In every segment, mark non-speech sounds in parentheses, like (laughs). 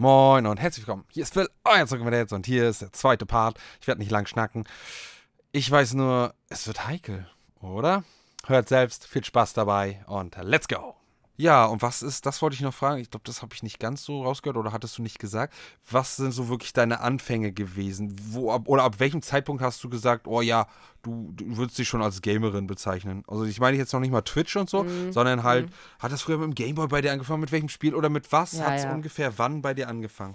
Moin und herzlich willkommen. Hier ist Phil, euer Herz und hier ist der zweite Part. Ich werde nicht lang schnacken. Ich weiß nur, es wird heikel, oder? Hört selbst, viel Spaß dabei und let's go! Ja, und was ist, das wollte ich noch fragen, ich glaube, das habe ich nicht ganz so rausgehört oder hattest du nicht gesagt. Was sind so wirklich deine Anfänge gewesen? Wo, ab, oder ab welchem Zeitpunkt hast du gesagt, oh ja, du, du würdest dich schon als Gamerin bezeichnen? Also ich meine jetzt noch nicht mal Twitch und so, Mhm. sondern halt, Mhm. hat das früher mit dem Gameboy bei dir angefangen? Mit welchem Spiel oder mit was Ja, hat es ja. ungefähr wann bei dir angefangen?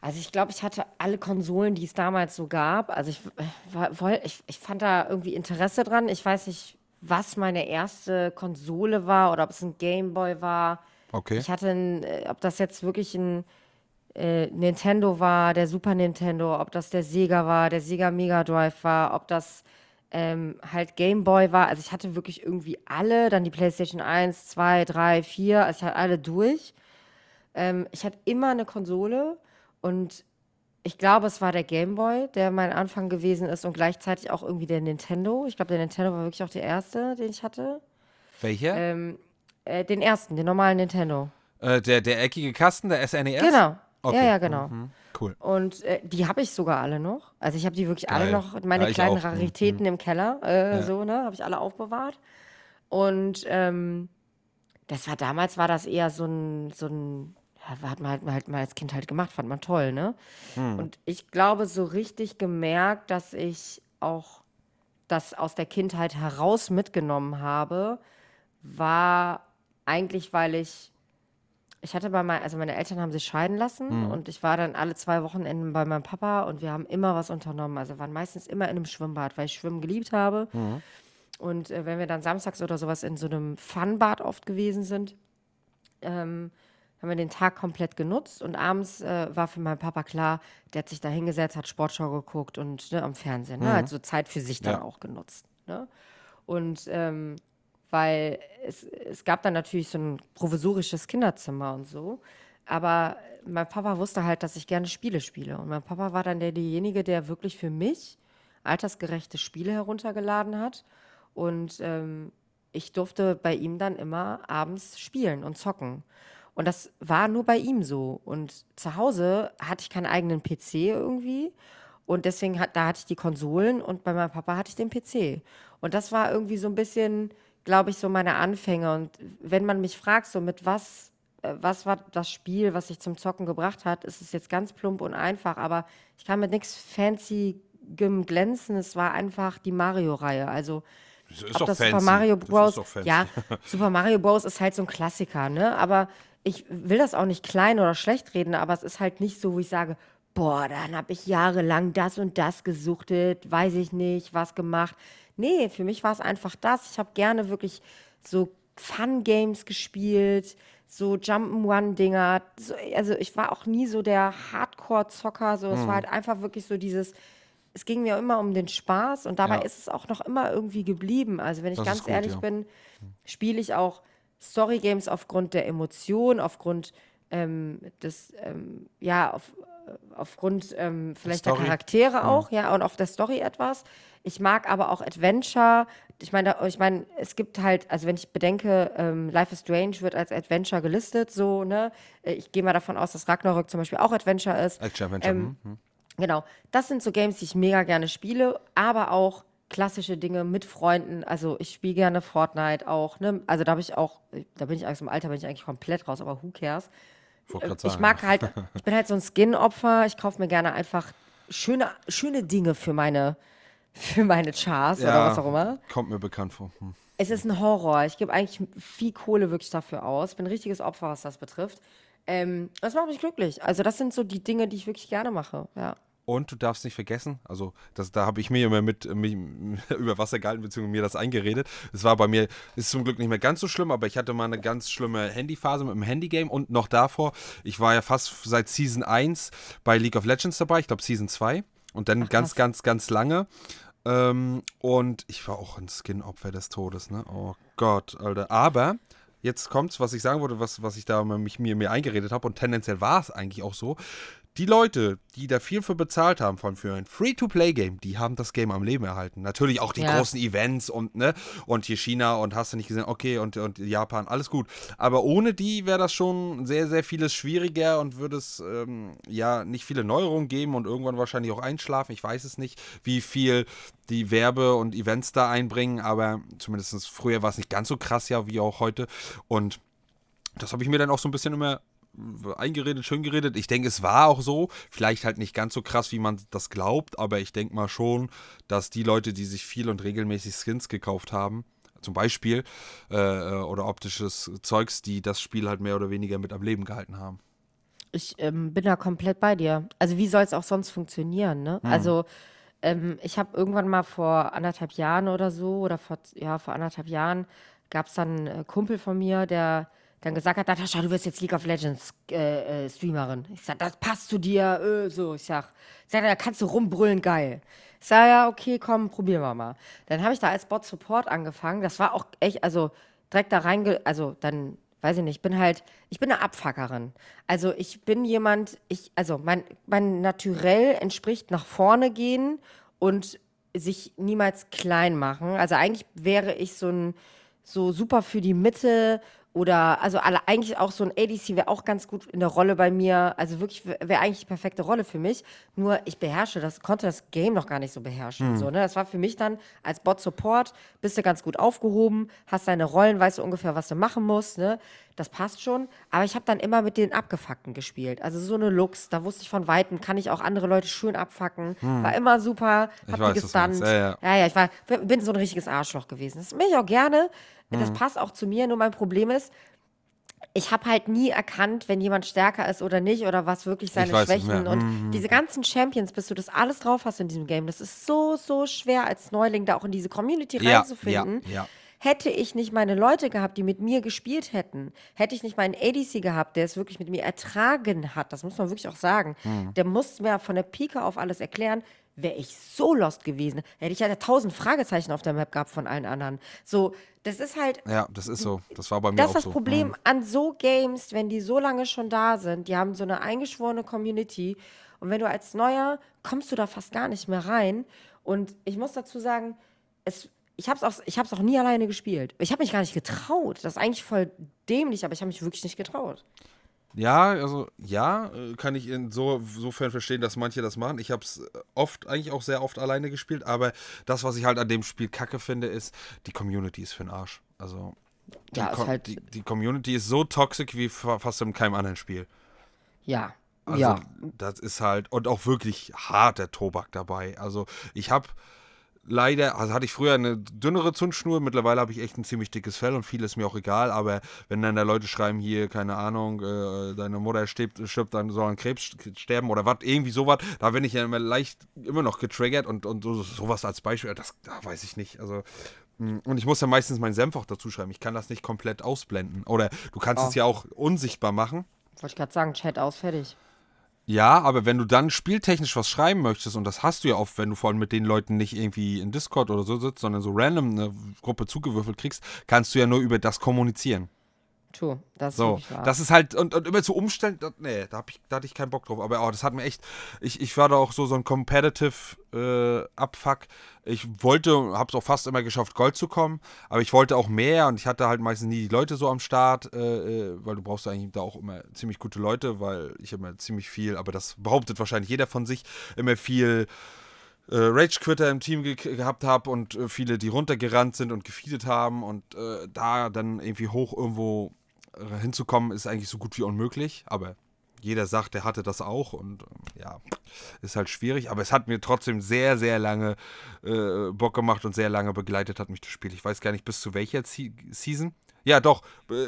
Also ich glaube, ich hatte alle Konsolen, die es damals so gab. Also ich, äh, war, woll, ich, ich fand da irgendwie Interesse dran. Ich weiß nicht, was meine erste Konsole war oder ob es ein Gameboy war. Okay. Ich hatte, ein, äh, ob das jetzt wirklich ein äh, Nintendo war, der Super Nintendo, ob das der Sega war, der Sega Mega Drive war, ob das ähm, halt Gameboy war. Also ich hatte wirklich irgendwie alle, dann die PlayStation 1, 2, 3, 4, also ich hatte alle durch. Ähm, ich hatte immer eine Konsole und ich glaube, es war der Gameboy, der mein Anfang gewesen ist und gleichzeitig auch irgendwie der Nintendo. Ich glaube, der Nintendo war wirklich auch der erste, den ich hatte. Welcher? Ähm, äh, den ersten, den normalen Nintendo. Äh, der, der eckige Kasten, der SNES? Genau. Okay. Ja, ja, genau. Mhm. Cool. Und äh, die habe ich sogar alle noch. Also ich habe die wirklich alle Geil. noch, meine Ja, kleinen auch. Raritäten im Keller, äh, Ja. so, ne, habe ich alle aufbewahrt. Und ähm, das war damals, war das eher so ein, so ein, ja, hat man halt, halt mal als Kind halt gemacht, fand man toll, ne? Hm. Und ich glaube, so richtig gemerkt, dass ich auch das aus der Kindheit heraus mitgenommen habe, war eigentlich, weil ich ich hatte bei meinen, also meine Eltern haben sich scheiden lassen Mhm. und ich war dann alle zwei Wochenenden bei meinem Papa und wir haben immer was unternommen. Also waren meistens immer in einem Schwimmbad, weil ich Schwimmen geliebt habe. Mhm. Und äh, wenn wir dann samstags oder sowas in so einem Funbad oft gewesen sind, ähm, haben wir den Tag komplett genutzt und abends äh, war für meinen Papa klar, der hat sich da hingesetzt, hat Sportschau geguckt und ne, am Fernsehen, ne, Mhm. hat so Zeit für sich dann Ja. auch genutzt. Ne? Und ähm, weil es, es gab dann natürlich so ein provisorisches Kinderzimmer und so. Aber mein Papa wusste halt, dass ich gerne Spiele spiele. Und mein Papa war dann der, derjenige, der wirklich für mich altersgerechte Spiele heruntergeladen hat. Und ähm, ich durfte bei ihm dann immer abends spielen und zocken. Und das war nur bei ihm so. Und zu Hause hatte ich keinen eigenen PC irgendwie. Und deswegen hat, da hatte ich die Konsolen und bei meinem Papa hatte ich den PC. Und das war irgendwie so ein bisschen, glaube ich, so meine Anfänge. Und wenn man mich fragt, so mit was, äh, was war das Spiel, was sich zum Zocken gebracht hat, ist es jetzt ganz plump und einfach. Aber ich kann mit nichts fancy glänzen. Es war einfach die Mario-Reihe. Also Das ist ob doch das fancy. Super Mario Das ist Bros. Ja, (laughs) Super Mario Bros. ist halt so ein Klassiker, ne? Aber ich will das auch nicht klein oder schlecht reden, aber es ist halt nicht so, wo ich sage, boah, dann habe ich jahrelang das und das gesuchtet, weiß ich nicht, was gemacht. Nee, für mich war es einfach das. Ich habe gerne wirklich so Fun-Games gespielt, so Jump'n'Run-Dinger. So, also ich war auch nie so der Hardcore-Zocker. So, es Mhm. war halt einfach wirklich so dieses, es ging mir immer um den Spaß und dabei Ja. ist es auch noch immer irgendwie geblieben. Also wenn ich Das ganz gut, ehrlich ja. bin, spiele ich auch Story-Games aufgrund der Emotion, aufgrund ähm, des, ähm, ja, auf, aufgrund ähm, vielleicht der Story. Charaktere auch, ja, und auf der Story etwas. Ich mag aber auch Adventure. Ich meine, ich meine, es gibt halt, also wenn ich bedenke, ähm, Life is Strange wird als Adventure gelistet, so, ne? Äh, Ich gehe mal davon aus, dass Ragnarök zum Beispiel auch Adventure ist. Action-Adventure. Ähm, mhm. Genau. Das sind so Games, die ich mega gerne spiele, aber auch klassische Dinge mit Freunden. Also ich spiele gerne Fortnite auch. Ne? Also da habe ich auch, da bin ich eigentlich im Alter, bin ich eigentlich komplett raus, aber who cares? Wollte grad Ich mag halt, (laughs) ich bin halt so ein Skin-Opfer. Ich kaufe mir gerne einfach schöne, schöne Dinge für meine, für meine Chars oder was auch immer. Kommt mir bekannt vor. Hm. Es ist ein Horror. Ich gebe eigentlich viel Kohle wirklich dafür aus. Ich bin ein richtiges Opfer, was das betrifft. Ähm, das macht mich glücklich. Also das sind so die Dinge, die ich wirklich gerne mache. Ja. Und du darfst nicht vergessen, also das, da habe ich mir immer mit mich, (laughs) über Wasser gehalten, beziehungsweise mir das eingeredet. Es war bei mir, ist zum Glück nicht mehr ganz so schlimm, aber ich hatte mal eine ganz schlimme Handyphase mit dem Handygame und noch davor, ich war ja fast seit Season 1 bei League of Legends dabei, ich glaube Season 2 und dann Ach, ganz, ganz, ganz lange. Ähm, und ich war auch ein Skin-Opfer des Todes, ne? Oh Gott, Alter. Aber jetzt kommt's, was ich sagen wollte, was, was ich da mich, mir, mir eingeredet habe und tendenziell war es eigentlich auch so die Leute, die da viel für bezahlt haben von für ein Free-to-Play-Game, die haben das Game am Leben erhalten. Natürlich auch die ja. großen Events und ne und hier China und hast du nicht gesehen, okay und, und Japan, alles gut. Aber ohne die wäre das schon sehr sehr vieles schwieriger und würde es ähm, ja nicht viele Neuerungen geben und irgendwann wahrscheinlich auch einschlafen. Ich weiß es nicht, wie viel die Werbe und Events da einbringen, aber zumindest früher war es nicht ganz so krass ja wie auch heute und das habe ich mir dann auch so ein bisschen immer eingeredet, schön geredet. Ich denke, es war auch so. Vielleicht halt nicht ganz so krass, wie man das glaubt, aber ich denke mal schon, dass die Leute, die sich viel und regelmäßig Skins gekauft haben, zum Beispiel, äh, oder optisches Zeugs, die das Spiel halt mehr oder weniger mit am Leben gehalten haben. Ich ähm, bin da komplett bei dir. Also wie soll es auch sonst funktionieren, ne? Hm. Also ähm, ich habe irgendwann mal vor anderthalb Jahren oder so, oder vor, ja, vor anderthalb Jahren, gab es dann einen Kumpel von mir, der dann gesagt hat, Natascha, du wirst jetzt League of Legends äh, äh, Streamerin. Ich sag, das passt zu dir, äh, so. Ich sag, sag, da kannst du rumbrüllen, geil. Ich sag, ja, okay, komm, probieren wir mal. Dann habe ich da als Bot Support angefangen. Das war auch echt, also direkt da reinge, also dann, weiß ich nicht, ich bin halt, ich bin eine Abfuckerin. Also ich bin jemand, ich, also mein, mein Naturell entspricht nach vorne gehen und sich niemals klein machen. Also eigentlich wäre ich so ein, so super für die Mitte oder, also alle, eigentlich auch so ein ADC wäre auch ganz gut in der Rolle bei mir. Also wirklich wäre eigentlich die perfekte Rolle für mich. Nur ich beherrsche das, konnte das Game noch gar nicht so beherrschen. Mhm. So, ne? Das war für mich dann als Bot-Support, bist du ganz gut aufgehoben, hast deine Rollen, weißt du ungefähr, was du machen musst. Ne? Das passt schon. Aber ich habe dann immer mit den Abgefuckten gespielt. Also so eine Lux, da wusste ich von Weitem, kann ich auch andere Leute schön abfacken. Mhm. War immer super, hab ich die gestunt. Ja, ja. ja, ja, ich war, bin so ein richtiges Arschloch gewesen. Das bin ich auch gerne. Das mhm. passt auch zu mir, nur mein Problem ist, ich habe halt nie erkannt, wenn jemand stärker ist oder nicht oder was wirklich seine Schwächen und mhm. diese ganzen Champions, bis du das alles drauf hast in diesem Game, das ist so, so schwer als Neuling da auch in diese Community ja, reinzufinden. Ja, ja. Hätte ich nicht meine Leute gehabt, die mit mir gespielt hätten, hätte ich nicht meinen ADC gehabt, der es wirklich mit mir ertragen hat, das muss man wirklich auch sagen, mhm. der muss mir von der Pike auf alles erklären, wäre ich so lost gewesen. Hätte ich ja tausend Fragezeichen auf der Map gehabt von allen anderen. So, das ist halt. Ja, das ist so. Das war bei mir das auch so. Das ist das Problem mhm. an so Games, wenn die so lange schon da sind. Die haben so eine eingeschworene Community. Und wenn du als Neuer kommst du da fast gar nicht mehr rein. Und ich muss dazu sagen, es, ich habe es auch, auch nie alleine gespielt. Ich habe mich gar nicht getraut. Das ist eigentlich voll dämlich, aber ich habe mich wirklich nicht getraut. Ja, also ja, äh, kann ich insofern verstehen, dass manche das machen. Ich habe es oft, eigentlich auch sehr oft alleine gespielt, aber das, was ich halt an dem Spiel kacke finde, ist, die Community ist für den Arsch. Also die, ja, Com halt die, die, Community ist so toxisch wie fast in keinem anderen Spiel. Ja. Also ja. das ist halt, und auch wirklich harter Tobak dabei. Also ich habe leider, also hatte ich früher eine dünnere Zündschnur, mittlerweile habe ich echt ein ziemlich dickes Fell und viel ist mir auch egal, aber wenn dann da Leute schreiben, hier, keine Ahnung, äh, deine Mutter stirbt, stirbt, dann soll ein Krebs sterben oder was, irgendwie sowas, da bin ich ja immer leicht immer noch getriggert und, und so, sowas als Beispiel, das da weiß ich nicht, also hm, und ich muss ja meistens meinen Senf auch dazu schreiben. Ich kann das nicht komplett ausblenden. Oder du kannst oh. es ja auch unsichtbar machen. Wollte ich gerade sagen, Chat aus, fertig. Ja, aber wenn du dann spieltechnisch was schreiben möchtest, und das hast du ja oft, wenn du vor allem mit den Leuten nicht irgendwie in Discord oder so sitzt, sondern so random eine Gruppe zugewürfelt kriegst, kannst du ja nur über das kommunizieren. True, das so, ist. Das ist halt, und, und immer zu umstellen, das, nee, da, ich, da hatte ich keinen Bock drauf. Aber oh, das hat mir echt, ich, ich war da auch so, so ein Competitive äh, Abfuck. Ich wollte, hab's auch fast immer geschafft, Gold zu kommen, aber ich wollte auch mehr und ich hatte halt meistens nie die Leute so am Start, äh, äh weil du brauchst eigentlich da auch immer ziemlich gute Leute, weil ich immer ziemlich viel, aber das behauptet wahrscheinlich jeder von sich, immer viel äh, Rage-Quitter im Team ge gehabt habe und äh, viele, die runtergerannt sind und gefeedet haben und äh, da dann irgendwie hoch irgendwo hinzukommen, ist eigentlich so gut wie unmöglich. Aber jeder sagt, der hatte das auch und ähm, ja, ist halt schwierig. Aber es hat mir trotzdem sehr, sehr lange äh, Bock gemacht und sehr lange begleitet hat mich das Spiel. Ich weiß gar nicht, bis zu welcher Se Season. Ja, doch, äh,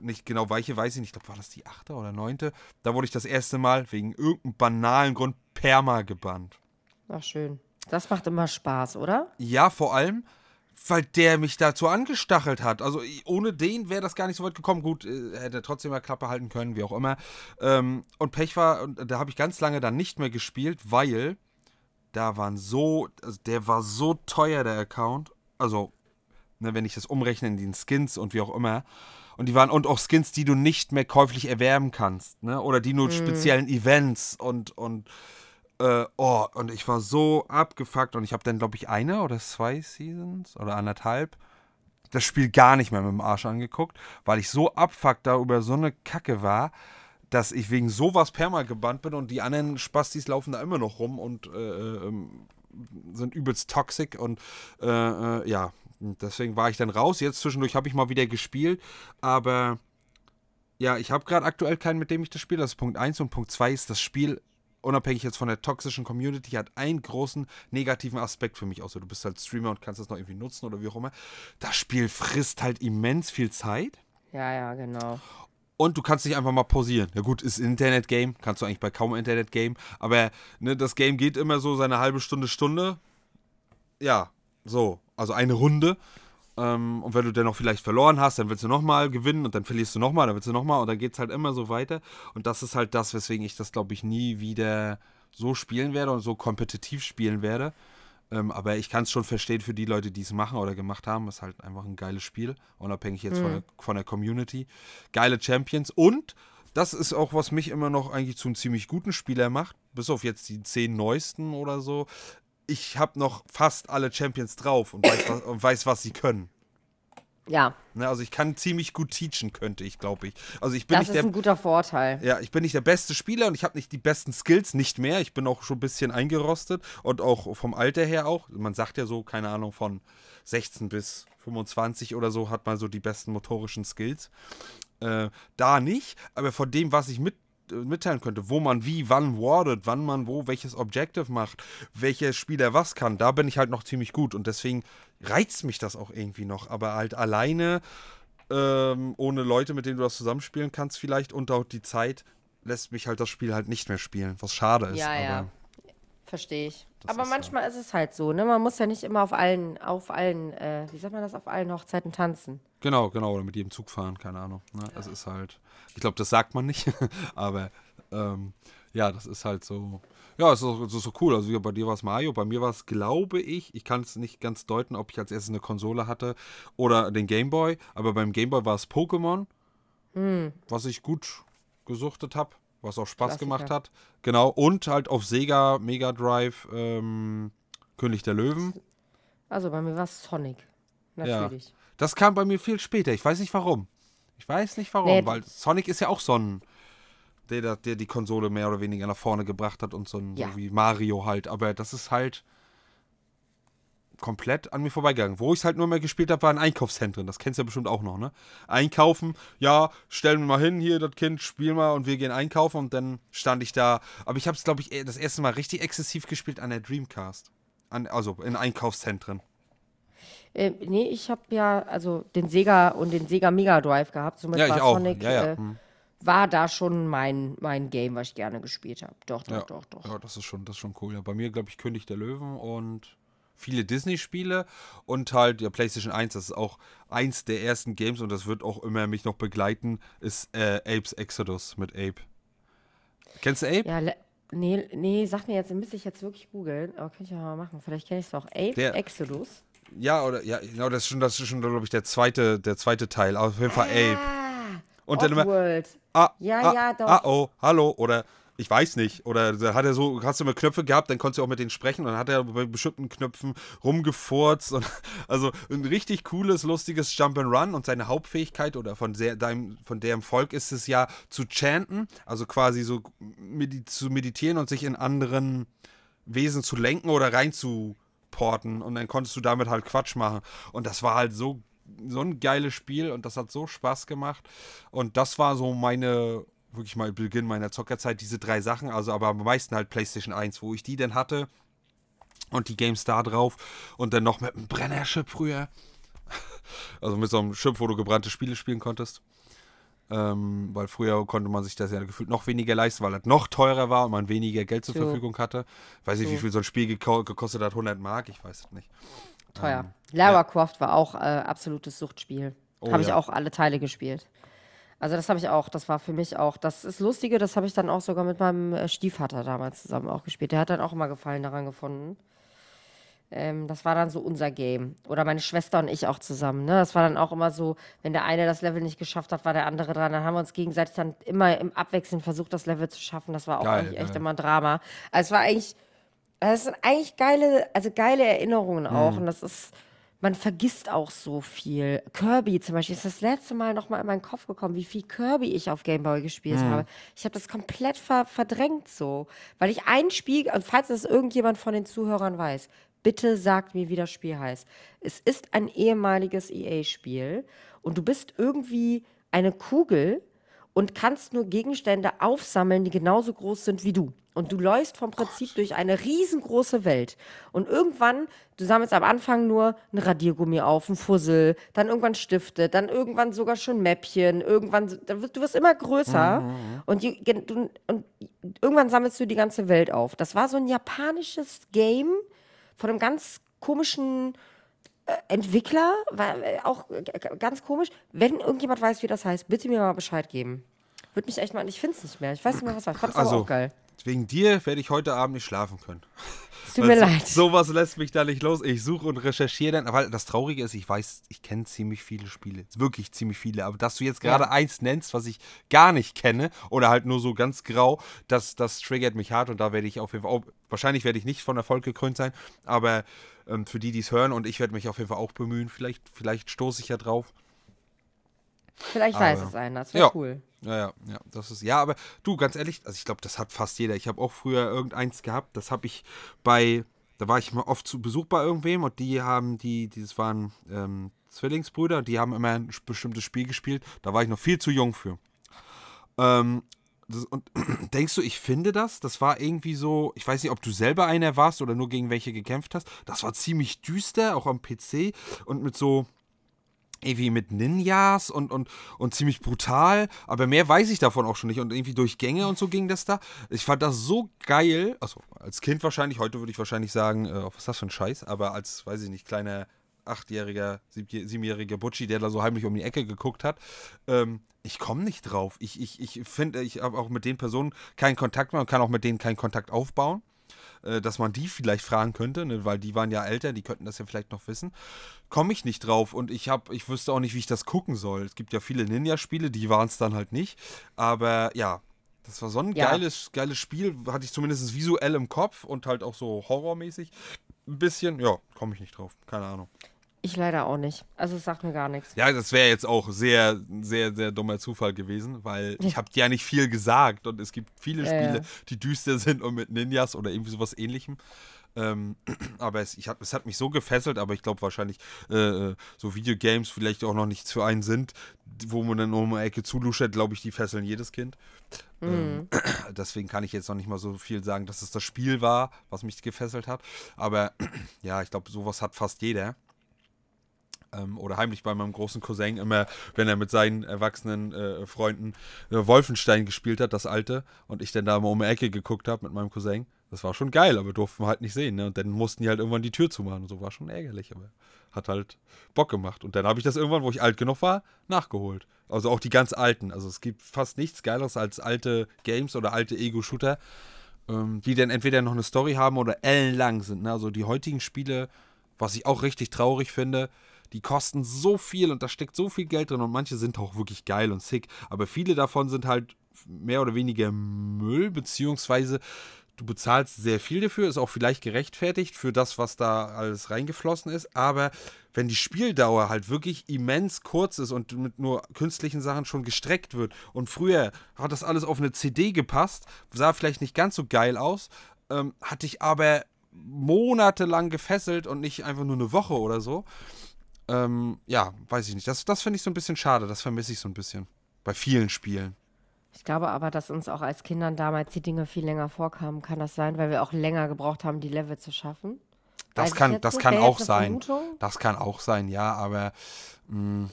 nicht genau welche, weiß ich nicht. Ich glaube, war das die achte oder neunte. Da wurde ich das erste Mal wegen irgendeinem banalen Grund perma gebannt. Ach, schön. Das macht immer Spaß, oder? Ja, vor allem, weil der mich dazu angestachelt hat. Also ohne den wäre das gar nicht so weit gekommen. Gut, äh, hätte er trotzdem mal Klappe halten können, wie auch immer. Ähm, und Pech war, und da habe ich ganz lange dann nicht mehr gespielt, weil da waren so, also der war so teuer, der Account. Also, ne, wenn ich das umrechne in den Skins und wie auch immer. Und die waren, und auch Skins, die du nicht mehr käuflich erwerben kannst, ne? Oder die nur mhm. speziellen Events und, und äh, oh, und ich war so abgefuckt und ich habe dann, glaube ich, eine oder zwei Seasons oder anderthalb das Spiel gar nicht mehr mit dem Arsch angeguckt, weil ich so abfuckt da über so eine Kacke war, dass ich wegen sowas perma gebannt bin und die anderen Spastis laufen da immer noch rum und äh, äh, sind übelst toxic und äh, äh, ja, deswegen war ich dann raus. Jetzt zwischendurch habe ich mal wieder gespielt, aber ja, ich habe gerade aktuell keinen, mit dem ich das spiele. Das ist Punkt 1 und Punkt 2 ist, das Spiel unabhängig jetzt von der toxischen Community, hat einen großen negativen Aspekt für mich, außer du bist halt Streamer und kannst das noch irgendwie nutzen oder wie auch immer. Das Spiel frisst halt immens viel Zeit. Ja, ja, genau. Und du kannst dich einfach mal pausieren. Ja gut, ist Internet-Game, kannst du eigentlich bei kaum Internet-Game, aber ne, das Game geht immer so seine halbe Stunde, Stunde. Ja, so, also eine Runde. Ähm, und wenn du dann noch vielleicht verloren hast, dann willst du nochmal gewinnen und dann verlierst du nochmal, dann willst du nochmal und dann geht es halt immer so weiter. Und das ist halt das, weswegen ich das, glaube ich, nie wieder so spielen werde und so kompetitiv spielen werde. Ähm, aber ich kann es schon verstehen für die Leute, die es machen oder gemacht haben. Ist halt einfach ein geiles Spiel, unabhängig jetzt mhm. von, der, von der Community. Geile Champions und das ist auch, was mich immer noch eigentlich zu einem ziemlich guten Spieler macht, bis auf jetzt die zehn neuesten oder so, ich habe noch fast alle Champions drauf und weiß, was, und weiß, was sie können. Ja. Ne, also ich kann ziemlich gut teachen, könnte ich, glaube ich. Also ich bin das ist der, ein guter Vorteil. Ja, ich bin nicht der beste Spieler und ich habe nicht die besten Skills, nicht mehr. Ich bin auch schon ein bisschen eingerostet und auch vom Alter her auch. Man sagt ja so, keine Ahnung, von 16 bis 25 oder so hat man so die besten motorischen Skills. Äh, da nicht, aber von dem, was ich mit mitteilen könnte, wo man wie, wann wardet, wann man wo welches Objective macht, welcher Spieler was kann, da bin ich halt noch ziemlich gut und deswegen reizt mich das auch irgendwie noch. Aber halt alleine, ähm, ohne Leute, mit denen du das zusammenspielen kannst, vielleicht und auch die Zeit, lässt mich halt das Spiel halt nicht mehr spielen, was schade ist. Ja, ja. Verstehe ich. Aber manchmal so. ist es halt so, ne? Man muss ja nicht immer auf allen, auf allen, äh, wie sagt man das, auf allen Hochzeiten tanzen. Genau, genau, oder mit jedem Zug fahren, keine Ahnung. Ne? Es ist halt, ich glaube, das sagt man nicht, (laughs) aber ähm, ja, das ist halt so. Ja, es ist, ist, so cool. Also bei dir war es Mario, bei mir war es, glaube ich, ich kann es nicht ganz deuten, ob ich als erstes eine Konsole hatte oder den Gameboy, aber beim Gameboy war es Pokémon, hm. was ich gut gesuchtet habe, was auch Spaß Klassiker. gemacht hat. Genau, und halt auf Sega, Mega Drive, ähm, König der Löwen. Also bei mir war es Sonic. Natürlich. Ja. Das kam bei mir viel später. Ich weiß nicht warum. Ich weiß nicht warum, nee, weil Sonic ist ja auch so ein, der, der die Konsole mehr oder weniger nach vorne gebracht hat und so, ein, ja. so wie Mario halt. Aber das ist halt komplett an mir vorbeigegangen. Wo ich es halt nur mehr gespielt habe, waren Einkaufszentren. Das kennst du ja bestimmt auch noch, ne? Einkaufen, ja, stellen wir mal hin, hier das Kind, spiel mal und wir gehen einkaufen und dann stand ich da. Aber ich habe es, glaube ich, das erste Mal richtig exzessiv gespielt an der Dreamcast. An, also in Einkaufszentren. Äh, nee, ich habe ja also den Sega und den Sega Mega Drive gehabt. Somit ja, ich war auch. Sonic ja, ja. Äh, hm. war da schon mein, mein Game, was ich gerne gespielt habe. Doch, doch, ja. doch, doch. Ja, das ist schon, das ist schon cool. Ja, bei mir, glaube ich, König der Löwen und viele Disney-Spiele und halt ja, PlayStation 1, das ist auch eins der ersten Games und das wird auch immer mich noch begleiten, ist äh, Apes Exodus mit Ape. Kennst du Ape? Ja, nee, nee, sag mir jetzt, müsste ich jetzt wirklich googeln, aber kann ich ja mal machen. Vielleicht kenne ich es auch. Ape der, Exodus. Ja, oder ja, genau, das ist schon, das ist schon, glaube ich, der zweite, der zweite Teil. Auf jeden Fall ah, Ape. Und dann immer. Ah, ja, ah, ja, doch. Ah, oh, hallo. Oder ich weiß nicht. Oder da hat er so, hast du immer Knöpfe gehabt, dann konntest du auch mit denen sprechen und dann hat er bei bestimmten Knöpfen rumgefurzt. Und, (laughs) also ein richtig cooles, lustiges Jump'n'Run und seine Hauptfähigkeit oder von, sehr, deinem, von deren Volk ist es ja zu chanten, also quasi so medi zu meditieren und sich in anderen Wesen zu lenken oder rein zu porten und dann konntest du damit halt Quatsch machen. Und das war halt so, so ein geiles Spiel und das hat so Spaß gemacht. Und das war so meine, wirklich mal Beginn meiner Zockerzeit, diese drei Sachen, also aber am meisten halt PlayStation 1, wo ich die denn hatte und die GameStar drauf und dann noch mit einem Brennerchip früher. (laughs) Also mit so einem Chip, wo du gebrannte Spiele spielen konntest. Ähm, weil früher konnte man sich das ja gefühlt noch weniger leisten, weil das noch teurer war und man weniger Geld zur True. Verfügung hatte. Ich weiß nicht, wie True. viel so ein Spiel gekostet hat, 100 Mark, ich weiß es nicht. Teuer. Ähm, Lara ja. Croft war auch äh, absolutes Suchtspiel. Oh, habe ich ja. auch alle Teile gespielt. Also das habe ich auch, das war für mich auch, das ist Lustige, das habe ich dann auch sogar mit meinem äh, Stiefvater damals zusammen auch gespielt. Der hat dann auch immer Gefallen daran gefunden. Ähm, das war dann so unser Game. Oder meine Schwester und ich auch zusammen. Ne? Das war dann auch immer so, wenn der eine das Level nicht geschafft hat, war der andere dran. Dann haben wir uns gegenseitig dann immer im Abwechseln versucht, das Level zu schaffen. Das war auch Geil, eigentlich echt immer ein Drama. Also es war eigentlich, das sind eigentlich geile, also geile Erinnerungen auch. Mhm. Und das ist, man vergisst auch so viel. Kirby zum Beispiel ist das letzte Mal nochmal in meinen Kopf gekommen, wie viel Kirby ich auf Game Boy gespielt Mhm. habe. Ich habe das komplett ver verdrängt so. Weil ich ein Spiel, und falls das irgendjemand von den Zuhörern weiß, bitte sagt mir, wie das Spiel heißt. Es ist ein ehemaliges EA-Spiel und du bist irgendwie eine Kugel und kannst nur Gegenstände aufsammeln, die genauso groß sind wie du. Und du läufst vom Prinzip durch eine riesengroße Welt. Und irgendwann, du sammelst am Anfang nur ein Radiergummi auf, ein Fussel, dann irgendwann Stifte, dann irgendwann sogar schon Mäppchen, irgendwann, du wirst immer größer und, die, du, und irgendwann sammelst du die ganze Welt auf. Das war so ein japanisches Game von einem ganz komischen Entwickler, war äh, auch äh, ganz komisch. Wenn irgendjemand weiß, wie das heißt, bitte mir mal Bescheid geben. Würde mich echt mal, ich finde es nicht mehr. Ich weiß nicht mehr, was war. Ich fand es Also, aber auch geil. Wegen dir werde ich heute Abend nicht schlafen können. Es tut mir so- leid. Sowas lässt mich da nicht los. Ich suche und recherchiere dann. Aber das Traurige ist, ich weiß, ich kenne ziemlich viele Spiele. Wirklich ziemlich viele. Aber dass du jetzt gerade Ja. eins nennst, was ich gar nicht kenne oder halt nur so ganz grau, das, das triggert mich hart und da werde ich auf jeden Fall auch, wahrscheinlich werde ich nicht von Erfolg gekrönt sein, aber ähm, für die, die es hören und ich werde mich auf jeden Fall auch bemühen. Vielleicht, vielleicht stoße ich ja drauf. Vielleicht weiß aber- es einer. Das wäre Ja. cool. Ja, ja, ja, das ist, ja, aber du, ganz ehrlich, also ich glaube, das hat fast jeder. Ich habe auch früher irgendeins gehabt, das habe ich bei, da war ich mal oft zu Besuch bei irgendwem und die haben, die, die das waren ähm, Zwillingsbrüder, die haben immer ein bestimmtes Spiel gespielt, da war ich noch viel zu jung für. Ähm, das, und (clears throat) denkst du, ich finde das? Das war irgendwie so, ich weiß nicht, ob du selber einer warst oder nur gegen welche gekämpft hast. Das war ziemlich düster, auch am PC und mit so, irgendwie mit Ninjas und, und, und ziemlich brutal, aber mehr weiß ich davon auch schon nicht und irgendwie durch Gänge und so ging das da. Ich fand das so geil, also als Kind wahrscheinlich, heute würde ich wahrscheinlich sagen, äh, was ist das für ein Scheiß, aber als, weiß ich nicht, kleiner achtjähriger, siebenjähriger Butchi, der da so heimlich um die Ecke geguckt hat, ähm, ich komme nicht drauf. Ich, ich, ich finde, ich habe auch mit den Personen keinen Kontakt mehr und kann auch mit denen keinen Kontakt aufbauen äh, dass man die vielleicht fragen könnte, ne, weil die waren ja älter, die könnten das ja vielleicht noch wissen. Komme ich nicht drauf und ich habe, ich wüsste auch nicht, wie ich das gucken soll. Es gibt ja viele Ninja-Spiele, die waren es dann halt nicht. Aber ja, das war so ein Ja. geiles, geiles Spiel, hatte ich zumindest visuell im Kopf und halt auch so horrormäßig. Ein bisschen, ja, komme ich nicht drauf. Keine Ahnung. Ich leider auch nicht. Also es sagt mir gar nichts. Ja, das wäre jetzt auch sehr, sehr, sehr dummer Zufall gewesen, weil (laughs) ich habe ja nicht viel gesagt und es gibt viele Spiele, die düster sind und mit Ninjas oder irgendwie sowas ähnlichem. Ähm, (clears throat) aber es, ich hab, es hat mich so gefesselt, aber ich glaube wahrscheinlich äh, äh, so Videogames vielleicht auch noch nichts für einen sind, wo man dann um die Ecke zuluschert, glaube ich, die fesseln jedes Kind. Ähm, (clears throat) deswegen kann ich jetzt noch nicht mal so viel sagen, dass es das Spiel war, was mich gefesselt hat. Aber (clears throat) ja, ich glaube, sowas hat fast jeder ähm, oder heimlich bei meinem großen Cousin immer, wenn er mit seinen erwachsenen äh, Freunden äh, Wolfenstein gespielt hat, das alte, und ich dann da mal um die Ecke geguckt habe mit meinem Cousin. Das war schon geil, aber durften wir halt nicht sehen. Ne? Und dann mussten die halt irgendwann die Tür zumachen. Und so war schon ärgerlich, aber hat halt Bock gemacht. Und dann habe ich das irgendwann, wo ich alt genug war, nachgeholt. Also auch die ganz alten. Also es gibt fast nichts Geileres als alte Games oder alte Ego-Shooter, ähm, die dann entweder noch eine Story haben oder ellenlang sind. Ne? Also die heutigen Spiele, was ich auch richtig traurig finde, die kosten so viel und da steckt so viel Geld drin und manche sind auch wirklich geil und sick. Aber viele davon sind halt mehr oder weniger Müll, beziehungsweise du bezahlst sehr viel dafür, ist auch vielleicht gerechtfertigt für das, was da alles reingeflossen ist. Aber wenn die Spieldauer halt wirklich immens kurz ist und mit nur künstlichen Sachen schon gestreckt wird und früher hat das alles auf eine CD gepasst, sah vielleicht nicht ganz so geil aus, ähm, hatte ich aber monatelang gefesselt und nicht einfach nur eine Woche oder so. Ähm, ja, weiß ich nicht. Das, das finde ich so ein bisschen schade. Das vermisse ich so ein bisschen. Bei vielen Spielen. Ich glaube aber, dass uns auch als Kindern damals die Dinge viel länger vorkamen. Kann das sein, weil wir auch länger gebraucht haben, die Level zu schaffen? Das ich kann, das nicht, kann auch sein. Vermutung. Das kann auch sein, ja, aber mh,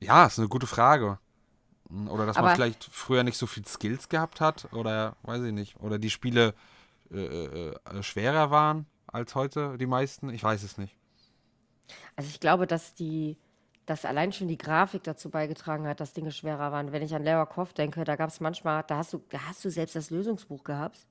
ja, ist eine gute Frage. Oder dass Aber- man vielleicht früher nicht so viel Skills gehabt hat oder weiß ich nicht. Oder die Spiele äh, äh, äh, schwerer waren als heute, die meisten. Ich weiß es nicht. Also ich glaube, dass die, dass allein schon die Grafik dazu beigetragen hat, dass Dinge schwerer waren. Wenn ich an Lara Croft denke, da gab es manchmal, da hast du, da hast du selbst das Lösungsbuch gehabt.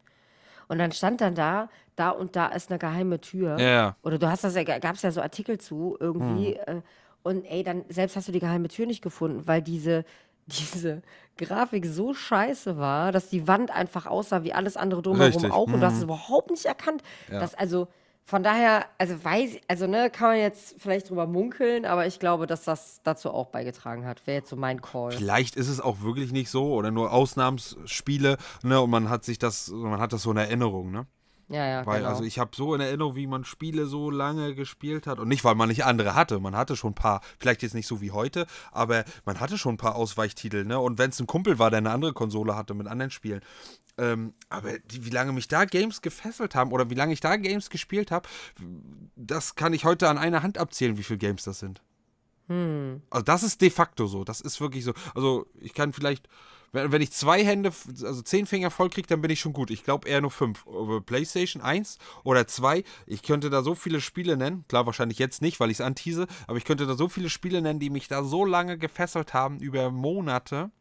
Und dann stand dann da, da und da ist eine geheime Tür. Ja, ja. Oder du hast das, ja- gab es ja so Artikel zu irgendwie. Hm. Äh, und ey, dann selbst hast du die geheime Tür nicht gefunden, weil diese, (laughs) diese Grafik so scheiße war, dass die Wand einfach aussah wie alles andere drumherum Richtig, auch. Und du hast es überhaupt nicht erkannt. Das, also von daher, also weiß, also ne, kann man jetzt vielleicht drüber munkeln, aber ich glaube, dass das dazu auch beigetragen hat. Wäre jetzt so mein Call. Vielleicht ist es auch wirklich nicht so oder nur Ausnahmsspiele, ne? Und man hat sich das, man hat das so in Erinnerung, ne? Ja, ja, Weil, genau. also ich habe so in Erinnerung, wie man Spiele so lange gespielt hat. Und nicht, weil man nicht andere hatte. Man hatte schon ein paar, vielleicht jetzt nicht so wie heute, aber man hatte schon ein paar Ausweichtitel, ne? Und wenn es ein Kumpel war, der eine andere Konsole hatte mit anderen Spielen. Ähm, aber die, wie lange mich da Games gefesselt haben oder wie lange ich da Games gespielt habe, das kann ich heute an einer Hand abzählen, wie viele Games das sind. Also das ist de facto so. Das ist wirklich so. Also ich kann vielleicht, wenn, ich zwei Hände, also zehn Finger voll kriege, dann bin ich schon gut. Ich glaube eher nur fünf. PlayStation 1 oder 2, ich könnte da so viele Spiele nennen. Klar, wahrscheinlich jetzt nicht, weil ich es antease, aber ich könnte da so viele Spiele nennen, die mich da so lange gefesselt haben, über Monate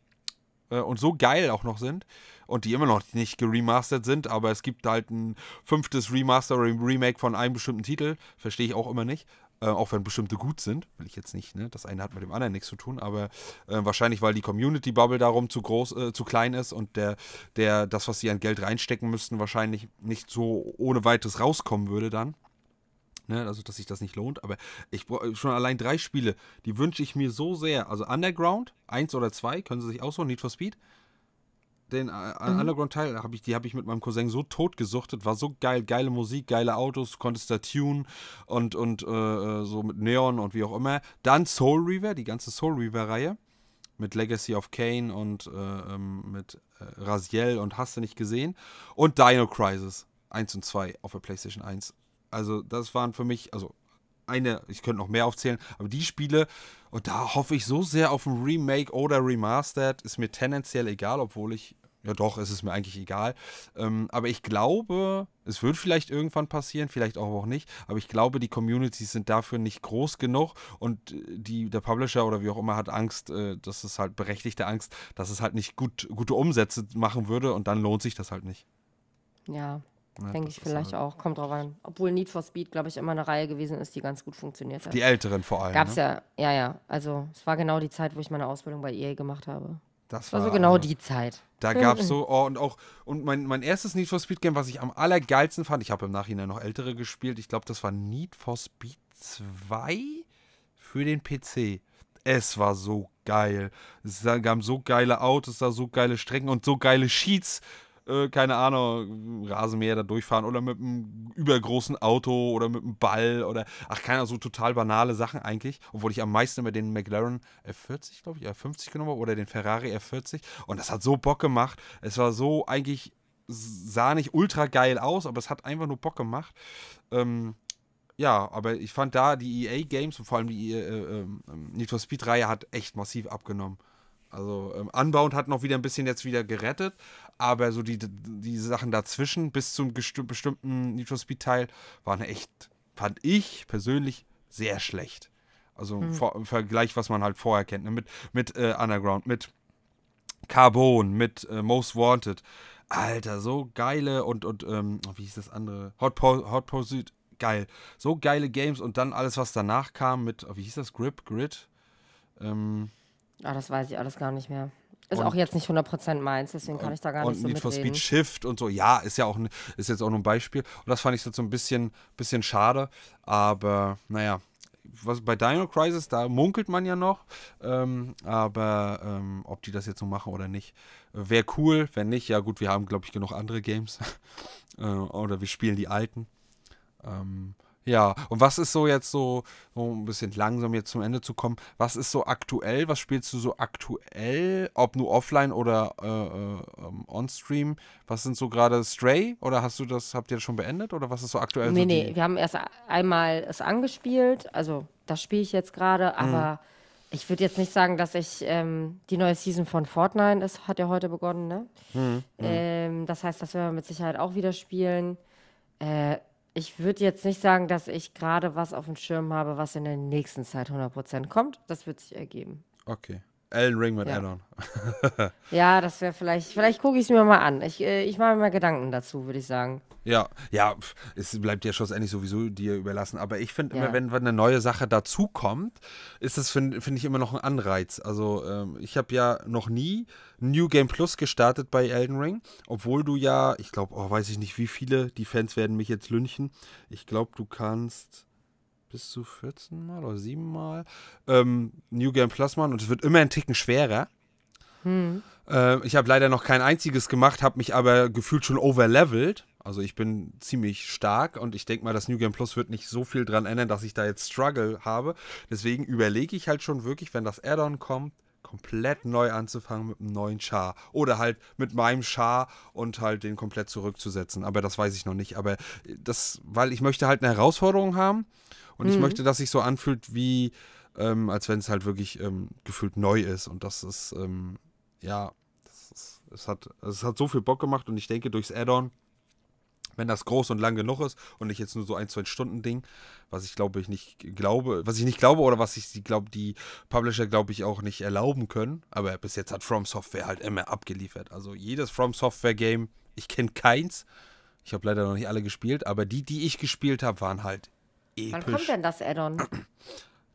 äh, und so geil auch noch sind und die immer noch nicht geremastert sind, aber es gibt halt ein fünftes Remaster oder Remake von einem bestimmten Titel, verstehe ich auch immer nicht. Äh, auch wenn bestimmte gut sind, will ich jetzt nicht, ne? Das eine hat mit dem anderen nichts zu tun, aber äh, wahrscheinlich, weil die Community-Bubble darum zu groß, äh, zu klein ist und der, der, das, was sie an Geld reinstecken müssten, wahrscheinlich nicht so ohne weiteres rauskommen würde dann. Ne, also, dass sich das nicht lohnt. Aber ich schon allein drei Spiele, die wünsche ich mir so sehr. Also Underground, eins oder zwei, können Sie sich aussuchen, Need for Speed. Den äh, Underground-Teil, hab ich, die habe ich mit meinem Cousin so tot gesuchtet, war so geil, geile Musik, geile Autos, konntest da tunen und, und äh, äh, so mit Neon und wie auch immer. Dann Soul Reaver, die ganze Soul Reaver-Reihe mit Legacy of Kane und äh, ähm, mit äh, Raziel und hast du nicht gesehen. Und Dino Crisis 1 und 2 auf der PlayStation 1. Also, das waren für mich, also eine, ich könnte noch mehr aufzählen, aber die Spiele, und da hoffe ich so sehr auf ein Remake oder Remastered, ist mir tendenziell egal, obwohl ich, ja doch, es ist mir eigentlich egal. Ähm, aber ich glaube, es wird vielleicht irgendwann passieren, vielleicht auch, auch nicht, aber ich glaube, die Communities sind dafür nicht groß genug und die, der Publisher oder wie auch immer hat Angst, äh, das ist halt berechtigte Angst, dass es halt nicht gut, gute Umsätze machen würde und dann lohnt sich das halt nicht. ja, Ne, denke ich vielleicht halt- auch. Kommt drauf an. Obwohl Need for Speed, glaube ich, immer eine Reihe gewesen ist, die ganz gut funktioniert hat. Die Älteren vor allem. Gab's ne? ja, ja, ja. Also es war genau die Zeit, wo ich meine Ausbildung bei EA gemacht habe. Das Das war so genau also- die Zeit. Da (laughs) gab es so, oh, und auch, und mein, mein erstes Need for Speed Game, was ich am allergeilsten fand, ich habe im Nachhinein noch ältere gespielt, ich glaube, das war Need for Speed 2 für den PC. Es war so geil. Es gab so geile Autos, da so geile Strecken und so geile Sheets. Äh, keine Ahnung, Rasenmäher da durchfahren oder mit einem übergroßen Auto oder mit einem Ball oder, ach, keine Ahnung, so total banale Sachen eigentlich. Obwohl ich am meisten immer den McLaren F40, glaube ich, F50 genommen habe oder den Ferrari F40. Und das hat so Bock gemacht. Es war so eigentlich, sah nicht ultra geil aus, aber es hat einfach nur Bock gemacht. Ähm, ja, aber ich fand da die EA-Games und vor allem die äh, äh, ähm, Need for Speed-Reihe hat echt massiv abgenommen. Also ähm, Unbound hat noch wieder ein bisschen jetzt wieder gerettet, aber so die, die Sachen dazwischen bis zum bestimmten Need for Speed-Teil waren echt, fand ich persönlich sehr schlecht. Also im Vor- im Vergleich, was man halt vorher kennt, ne? mit, mit äh, Underground, mit Carbon, mit äh, Most Wanted. Alter, so geile und, und ähm, wie hieß das andere? Hot, po Hot Pursuit, geil. So geile Games und dann alles, was danach kam mit, oh, wie hieß das? Grip, Grid? Ähm, Ah, das weiß ich alles gar nicht mehr. Ist Und- auch jetzt nicht 100% meins, deswegen kann ich da gar und nicht so Need for mitreden. Speed Shift und so. Ja, ist ja auch ist jetzt auch nur ein Beispiel. Und das fand ich jetzt so ein bisschen, bisschen schade. Aber naja, was bei Dino Crisis, da munkelt man ja noch. Ähm, aber ähm, ob die das jetzt so machen oder nicht, wäre cool. Wenn nicht, ja gut, wir haben, glaube ich, genug andere Games. (laughs) äh, oder wir spielen die alten. Ähm, ja, und was ist so jetzt so, so ein bisschen langsam jetzt zum Ende zu kommen, was ist so aktuell, was spielst du so aktuell, ob nur offline oder äh, äh, ähm, on-stream, was sind so gerade Stray oder hast du das, habt ihr das schon beendet oder was ist so aktuell nee, so nee, wir haben erst einmal es angespielt, also das spiele ich jetzt Mhm. gerade, aber Ich würde jetzt nicht sagen, dass ich ähm, die neue Season von Fortnite ist, hat ja heute begonnen, ne? Hm, Ähm, das heißt, das werden wir mit Sicherheit auch wieder spielen. Äh, ich würde jetzt nicht sagen, dass ich gerade was auf dem Schirm habe, was in der nächsten Zeit 100% kommt. Das wird sich ergeben. Okay. Elden Ring mit Ja. Addon. (laughs) Ja, das wäre vielleicht, vielleicht gucke ich es mir mal an. Ich, äh, ich mache mir mal Gedanken dazu, würde ich sagen. Ja, ja, es bleibt ja schlussendlich sowieso dir überlassen. Aber ich finde Ja. immer, wenn, wenn eine neue Sache dazukommt, ist das, finde find ich, immer noch ein Anreiz. Also, ähm, ich habe ja noch nie New Game Plus gestartet bei Elden Ring, obwohl du ja, ich glaube, oh, weiß ich nicht, wie viele, die Fans werden mich jetzt lynchen. Ich glaube, du kannst bis zu 14 Mal oder 7 Mal ähm, New Game Plus machen und es wird immer ein Ticken schwerer. Äh, ich habe leider noch kein einziges gemacht, habe mich aber gefühlt schon overlevelt. Also ich bin ziemlich stark und ich denke mal, das New Game Plus wird nicht so viel dran ändern, dass ich da jetzt Struggle habe. Deswegen überlege ich halt schon wirklich, wenn das Add-on kommt, komplett neu anzufangen mit einem neuen Char. Oder halt mit meinem Char und halt den komplett zurückzusetzen. Aber das weiß ich noch nicht. Aber das, weil ich möchte halt eine Herausforderung haben und ich möchte, dass sich so anfühlt, wie ähm, als wenn es halt wirklich ähm, gefühlt neu ist. Und das ist, ähm, ja, das ist, es, hat, es hat so viel Bock gemacht und ich denke, durchs Add-on, wenn das groß und lang genug ist und nicht jetzt nur so ein, zwei Stunden Ding, was ich glaube ich nicht glaube, was ich nicht glaube oder was ich die glaube, die Publisher glaube ich auch nicht erlauben können. Aber bis jetzt hat From Software halt immer abgeliefert. Also jedes From Software Game, ich kenne keins. Ich habe leider noch nicht alle gespielt, aber die, die ich gespielt habe, waren halt Wann episch. kommt denn das Add-on?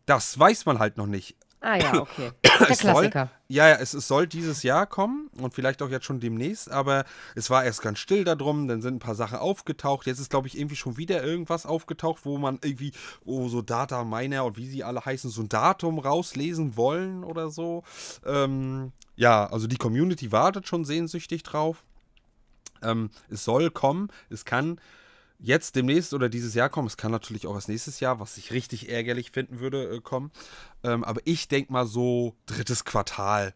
Das weiß man halt noch nicht. Ah ja, (coughs) okay. Der Es soll, Klassiker. ja, ja, es, es soll dieses Jahr kommen und vielleicht auch jetzt schon demnächst, aber es war erst ganz still darum, dann sind ein paar Sachen aufgetaucht. Jetzt ist, glaube ich, irgendwie schon wieder irgendwas aufgetaucht, wo man irgendwie, wo so Data Miner und wie sie alle heißen, so ein Datum rauslesen wollen oder so. Ähm, ja, also die Community wartet schon sehnsüchtig drauf. Ähm, es soll kommen, es kann jetzt demnächst oder dieses Jahr kommen. Es kann natürlich auch erst nächstes Jahr, was ich richtig ärgerlich finden würde, äh, kommen. Ähm, aber ich denke mal so drittes Quartal.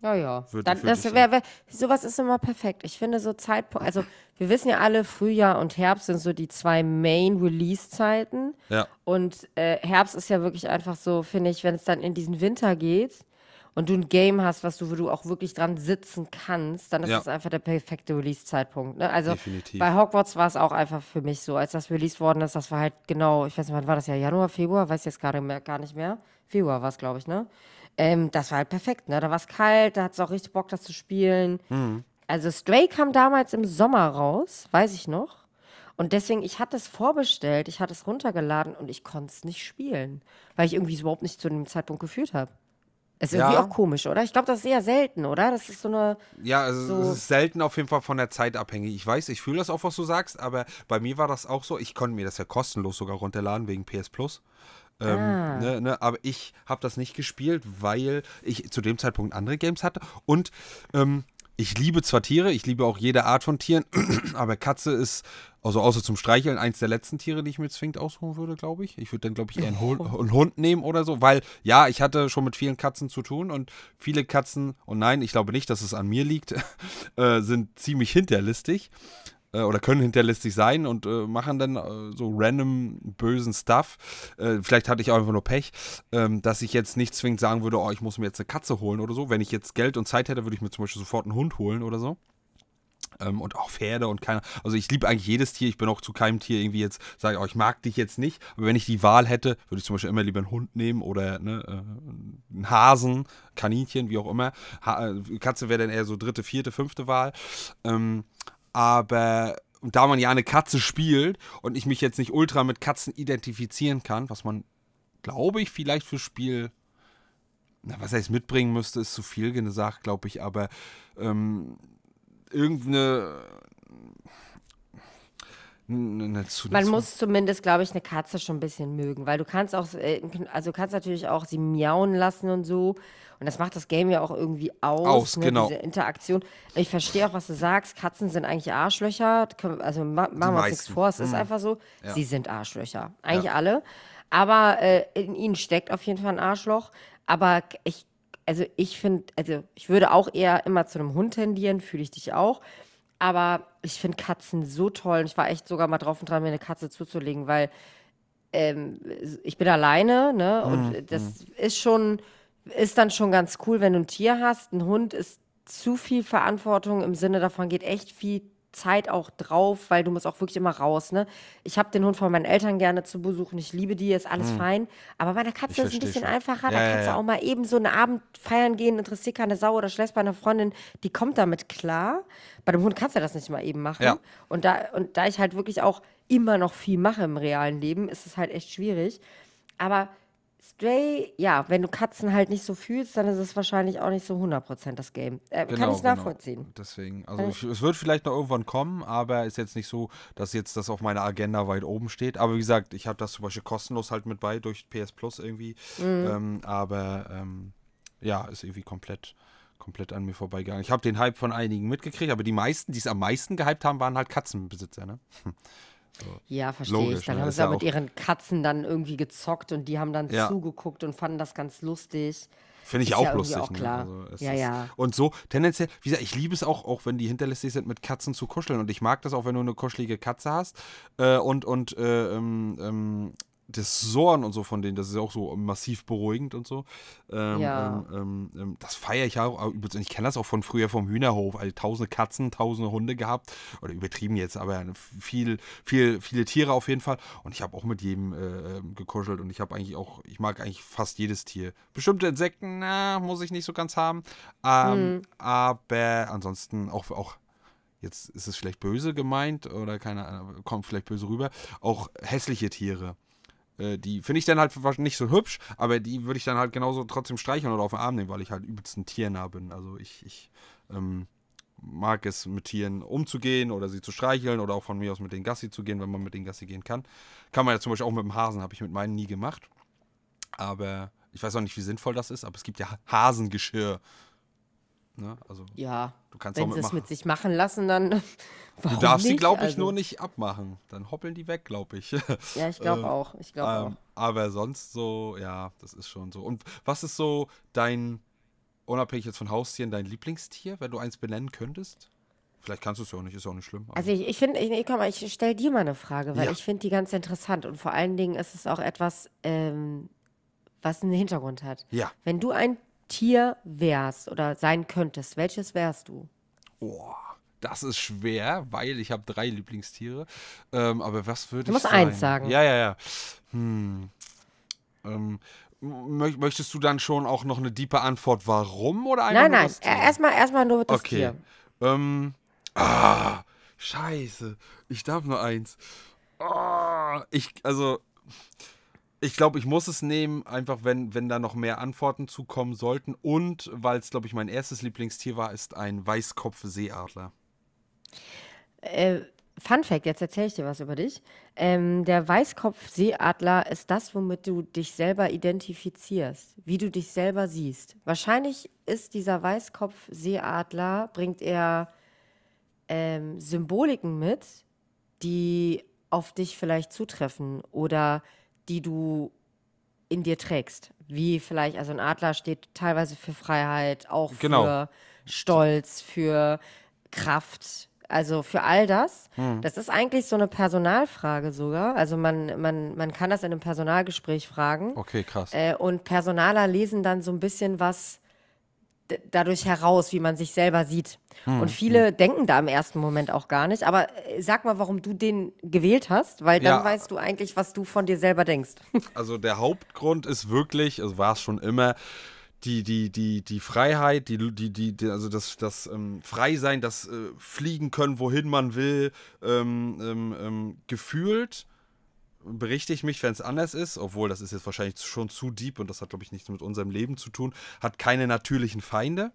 Ja, ja. Würde- Dann, würde das wär, wär, sowas ist immer perfekt. Ich finde so Zeitpunkt, also wir wissen ja alle, Frühjahr und Herbst sind so die zwei Main-Release-Zeiten. Ja. Und äh, Herbst ist ja wirklich einfach so, finde ich, wenn es dann in diesen Winter geht und du ein Game hast, was du, wo du auch wirklich dran sitzen kannst, dann ist Ja. das einfach der perfekte Release-Zeitpunkt. Ne? Also Definitiv. bei Hogwarts war es auch einfach für mich so, als das released worden ist, das war halt genau, ich weiß nicht, wann war das ja, Januar, Februar, weiß jetzt gerade mehr, gar nicht mehr. Februar war es, glaube ich, ne? Ähm, das war halt perfekt, ne? Da war es kalt, da hat es auch richtig Bock, das zu spielen. Also Stray kam damals im Sommer raus, weiß ich noch. Und deswegen, ich hatte es vorbestellt, ich hatte es runtergeladen und ich konnte es nicht spielen, weil ich irgendwie es überhaupt nicht zu dem Zeitpunkt gefühlt habe. Ist irgendwie Ja. auch komisch, oder? Ich glaube, das ist eher selten, oder? Das ist so eine. Ja, also So. es ist selten auf jeden Fall von der Zeit abhängig. Ich weiß, ich fühle das auch, was du sagst, aber bei mir war das auch so. Ich konnte mir das ja kostenlos sogar runterladen wegen PS Plus. Ähm, Ah. ne, ne, aber ich habe das nicht gespielt, weil ich zu dem Zeitpunkt andere Games hatte. Und ähm, ich liebe zwar Tiere, ich liebe auch jede Art von Tieren, (clears throat) aber Katze ist, also außer zum Streicheln, eins der letzten Tiere, die ich mir zwingend aussuchen würde, glaube ich. Ich würde dann, glaube ich, eher einen, Hund, (laughs) einen Hund nehmen oder so, weil ja, ich hatte schon mit vielen Katzen zu tun und viele Katzen, und nein, ich glaube nicht, dass es an mir liegt, (laughs) äh, sind ziemlich hinterlistig äh, oder können hinterlistig sein und äh, machen dann äh, so random bösen Stuff. Äh, vielleicht hatte ich auch einfach nur Pech, ähm, dass ich jetzt nicht zwingend sagen würde, oh, ich muss mir jetzt eine Katze holen oder so. Wenn ich jetzt Geld und Zeit hätte, würde ich mir zum Beispiel sofort einen Hund holen oder so. Ähm, und auch Pferde und keine. Also ich liebe eigentlich jedes Tier. Ich bin auch zu keinem Tier irgendwie jetzt, sage oh, ich mag dich jetzt nicht. Aber wenn ich die Wahl hätte, würde ich zum Beispiel immer lieber einen Hund nehmen oder ne, äh, einen Hasen, Kaninchen, wie auch immer. Ha äh, Katze wäre dann eher so dritte, vierte, fünfte Wahl. Ähm, aber da man ja eine Katze spielt und ich mich jetzt nicht ultra mit Katzen identifizieren kann, was man, glaube ich, vielleicht fürs Spiel, na, was heißt mitbringen müsste, ist zu viel gesagt, glaube ich, aber ähm, irgendeine. Ne, ne, zu- Man muss zumindest, glaube ich, eine Katze schon ein bisschen mögen, weil du kannst auch, äh, also kannst natürlich auch sie miauen lassen und so. Und das macht das Game ja auch irgendwie aus, Aus, ne, genau. diese Interaktion. Ich verstehe auch, was du sagst. Katzen sind eigentlich Arschlöcher. Also ma machen wir uns nichts vor, es ist Mhm. einfach so. Ja. Sie sind Arschlöcher. Eigentlich alle. Aber äh, in ihnen steckt auf jeden Fall ein Arschloch. Aber ich, also ich finde, also ich würde auch eher immer zu einem Hund tendieren, fühle ich dich auch. Aber ich finde Katzen so toll. Ich war echt sogar mal drauf und dran, mir eine Katze zuzulegen, weil ähm, ich bin alleine, ne? Mhm, Und das ist schon, ist dann schon ganz cool, wenn du ein Tier hast. Ein Hund ist zu viel Verantwortung im Sinne davon geht echt viel Zeit auch drauf, weil du musst auch wirklich immer raus, ne? Ich habe den Hund von meinen Eltern gerne zu besuchen. Ich liebe die, ist alles fein. Aber bei der Katze ist es ein bisschen schon. einfacher. Ja, da ja, kannst du ja. auch mal eben so einen Abend feiern gehen, interessiert keine Sau oder schläfst bei einer Freundin, die kommt damit klar. Bei dem Hund kannst du das nicht mal eben machen. Ja. Und da, und da ich halt wirklich auch immer noch viel mache im realen Leben, ist es halt echt schwierig. Aber Stray, ja, wenn du Katzen halt nicht so fühlst, dann ist es wahrscheinlich auch nicht so 100% das Game. Äh, kann Genau, ich nachvollziehen. Genau. Deswegen, also ich, es wird vielleicht noch irgendwann kommen, aber ist jetzt nicht so, dass jetzt das auf meiner Agenda weit oben steht. Aber wie gesagt, ich habe das zum Beispiel kostenlos halt mit bei durch PS Plus irgendwie. Mhm. Ähm, aber ähm, ja, ist irgendwie komplett komplett an mir vorbeigegangen. Ich habe den Hype von einigen mitgekriegt, aber die meisten, die es am meisten gehypt haben, waren halt Katzenbesitzer, ne? Ja, verstehe Logisch, ich. Dann ne, haben ist sie ja mit auch- ihren Katzen dann irgendwie gezockt und die haben dann Ja. zugeguckt und fanden das ganz lustig. Finde ich Ist auch ja irgendwie lustig. auch ne? klar. Also es Ja, ist, ja. Und so, tendenziell, wie gesagt, ich liebe es auch, auch wenn die hinterlistig sind, mit Katzen zu kuscheln. Und ich mag das auch, wenn du eine kuschelige Katze hast. Äh, und und äh, ähm, ähm, das Sohren und so von denen, das ist ja auch so massiv beruhigend und so. Ähm, Ja. ähm, ähm, ähm, das feiere ich auch. auch Ich kenne das auch von früher vom Hühnerhof. Also tausende Katzen, tausende Hunde gehabt. Oder übertrieben jetzt, aber viel, viel, viele Tiere auf jeden Fall. Und ich habe auch mit jedem äh, ähm, gekuschelt. Und ich habe eigentlich auch, ich mag eigentlich fast jedes Tier. Bestimmte Insekten, na, muss ich nicht so ganz haben. Ähm, Aber ansonsten auch, auch jetzt ist es vielleicht böse gemeint oder keine Ahnung, kommt vielleicht böse rüber, auch hässliche Tiere. Äh, Die finde ich dann halt nicht so hübsch, aber die würde ich dann halt genauso trotzdem streicheln oder auf den Arm nehmen, weil ich halt übelst ein tiernah bin. Also ich, ich ähm, mag es, mit Tieren umzugehen oder sie zu streicheln oder auch von mir aus mit den Gassi zu gehen, wenn man mit den Gassi gehen kann. Kann man ja zum Beispiel auch mit dem Hasen, habe ich mit meinen nie gemacht. Aber ich weiß auch nicht, wie sinnvoll das ist, aber es gibt ja Ha- Hasengeschirr. Ne? Also Ja, du kannst wenn auch sie es mit sich machen lassen, dann (laughs) Du darfst sie, nicht? glaube ich, Also, nur nicht abmachen. Dann hoppeln die weg, glaube ich. (laughs) Ja, ich glaube Ähm, auch. Ich glaube ähm, aber sonst so, ja, das ist schon so. Und was ist so dein, unabhängig jetzt von Haustieren, dein Lieblingstier, wenn du eins benennen könntest? Vielleicht kannst du es ja auch nicht, ist auch nicht schlimm. auch. aber- Also ich, ich finde, ich, nee, komm ich stelle dir mal eine Frage, weil Ja. ich finde die ganz interessant und vor allen Dingen ist es auch etwas, ähm, was einen Hintergrund hat. ja. Wenn du ein Tier wärst oder sein könntest, welches wärst du? Oh, das ist schwer, weil ich habe drei Lieblingstiere. Ähm, aber was würde Du ich musst sein? eins sagen. Ja, ja, ja. Hm. Ähm, mö- möchtest du dann schon auch noch eine diepe Antwort, warum oder einfach Nein, nein, erstmal erstmal nur das Okay. Tier. Ähm, ah, scheiße. Ich darf nur eins. Ah, ich, also, ich glaube, ich muss es nehmen, einfach wenn, wenn da noch mehr Antworten zukommen sollten. Und weil es, glaube ich, mein erstes Lieblingstier war, ist ein Weißkopf-Seeadler. Äh, Fun Fact, jetzt erzähle ich dir was über dich. Ähm, der Weißkopf-Seeadler ist das, womit du dich selber identifizierst, wie du dich selber siehst. Wahrscheinlich ist dieser Weißkopf-Seeadler, bringt er ähm, Symboliken mit, die auf dich vielleicht zutreffen oder die du in dir trägst. Wie vielleicht, also ein Adler steht teilweise für Freiheit, auch Genau. für Stolz, für Kraft, also für all das. Hm. Das ist eigentlich so eine Personalfrage sogar. Also man, man, man kann das in einem Personalgespräch fragen. Okay, krass. Äh, und Personaler lesen dann so ein bisschen was dadurch heraus, wie man sich selber sieht. Hm, und viele denken da im ersten Moment auch gar nicht. Aber äh, sag mal, warum du den gewählt hast, weil dann Ja. weißt du eigentlich, was du von dir selber denkst. (laughs) Also der Hauptgrund ist wirklich, also war es schon immer, die, die, die, die Freiheit, die, die, die, die also das, das ähm, Freisein, das äh, Fliegen können, wohin man will, ähm, ähm, ähm, gefühlt berichte ich mich, wenn es anders ist, obwohl das ist jetzt wahrscheinlich schon zu deep und das hat, glaube ich, nichts mit unserem Leben zu tun, hat keine natürlichen Feinde.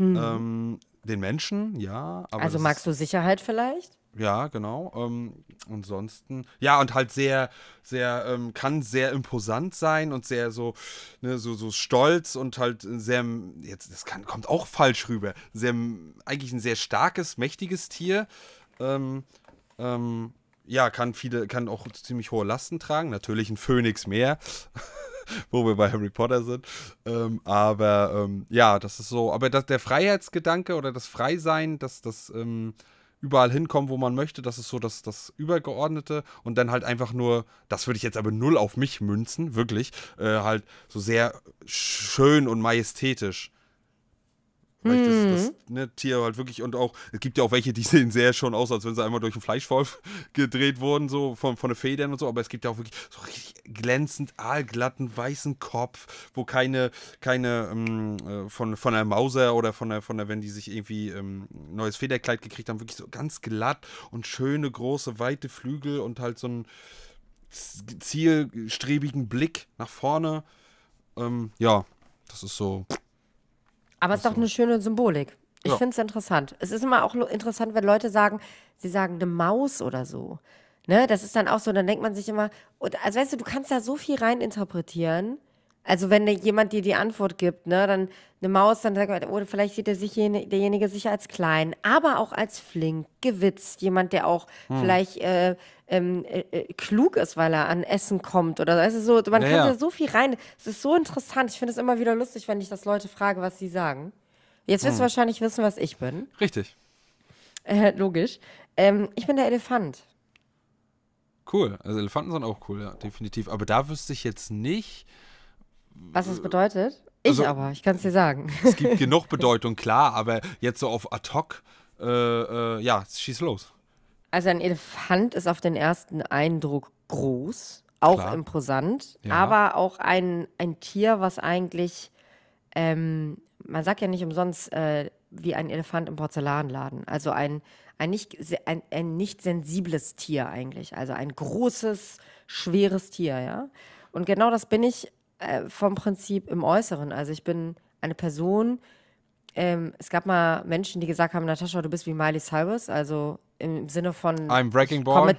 Ähm, den Menschen, ja. Aber Hm. also magst du Sicherheit vielleicht? ja, genau. Ähm, ansonsten, ja, und halt sehr, sehr, ähm, kann sehr imposant sein und sehr so, ne, so, so stolz und halt sehr, jetzt, das kann, kommt auch falsch rüber, sehr, eigentlich ein sehr starkes, mächtiges Tier. Ähm, ähm, ja, kann viele, kann auch ziemlich hohe Lasten tragen. Natürlich ein Phönix mehr, (laughs) wo wir bei Harry Potter sind. Ähm, aber ähm, ja, das ist so. Aber das, der Freiheitsgedanke oder das Freisein, das, das ähm, überall hinkommen, wo man möchte. Das ist so das, das Übergeordnete. Und dann halt einfach nur, das würde ich jetzt aber null auf mich münzen, wirklich, äh, halt so sehr schön und majestätisch. Weil ich das, das ne, Tier halt wirklich und auch, es gibt ja auch welche, die (laughs) sehen sehr schon aus, als wenn sie einmal durch einen Fleischwolf (laughs) gedreht wurden, so von, von den Federn und so, aber es gibt ja auch wirklich so richtig glänzend aalglatten weißen Kopf, wo keine, keine ähm, äh, von, von der Mauser oder von der, von der, wenn die sich irgendwie ähm, neues Federkleid gekriegt haben, wirklich so ganz glatt und schöne, große, weite Flügel und halt so einen zielstrebigen Blick nach vorne. Ähm, ja, das ist so. Aber es ist doch eine schöne Symbolik. Ich Ja. finde es interessant. Es ist immer auch interessant, wenn Leute sagen, sie sagen eine Maus oder so. Ne, das ist dann auch so, dann denkt man sich immer, und, also weißt du, du kannst da so viel rein interpretieren. Also wenn jemand dir die Antwort gibt, ne, dann eine Maus, dann sagt man, oder vielleicht sieht er sich derjenige sich als klein, aber auch als flink, gewitzt, jemand, der auch Hm. vielleicht äh, ähm, äh, äh, klug ist, weil er an Essen kommt oder du, so, man Ja, kann ja. da so viel rein. Es ist so interessant. Ich finde es immer wieder lustig, wenn ich das Leute frage, was sie sagen. Jetzt Hm. wirst du wahrscheinlich wissen, was ich bin. Richtig. Äh, logisch. Ähm, ich bin der Elefant. Cool. Also Elefanten sind auch cool, ja, definitiv. Aber da wüsste ich jetzt nicht. Was das bedeutet? Ich Also- aber, ich kann es dir sagen. Es gibt (laughs) genug Bedeutung, klar, aber jetzt so auf ad hoc, äh, äh, ja, schieß los. Also ein Elefant ist auf den ersten Eindruck groß, auch Klar. imposant, Ja. aber auch ein, ein Tier, was eigentlich, ähm, man sagt ja nicht umsonst, äh, wie ein Elefant im Porzellanladen. Also ein, ein, nicht, ein, ein nicht sensibles Tier eigentlich. Also ein großes, schweres Tier, ja. Und genau das bin ich äh, vom Prinzip im Äußeren. Also ich bin eine Person, ähm, es gab mal Menschen, die gesagt haben, Natascha, du bist wie Miley Cyrus, also im Sinne von I'm Wrecking Ball. Mit,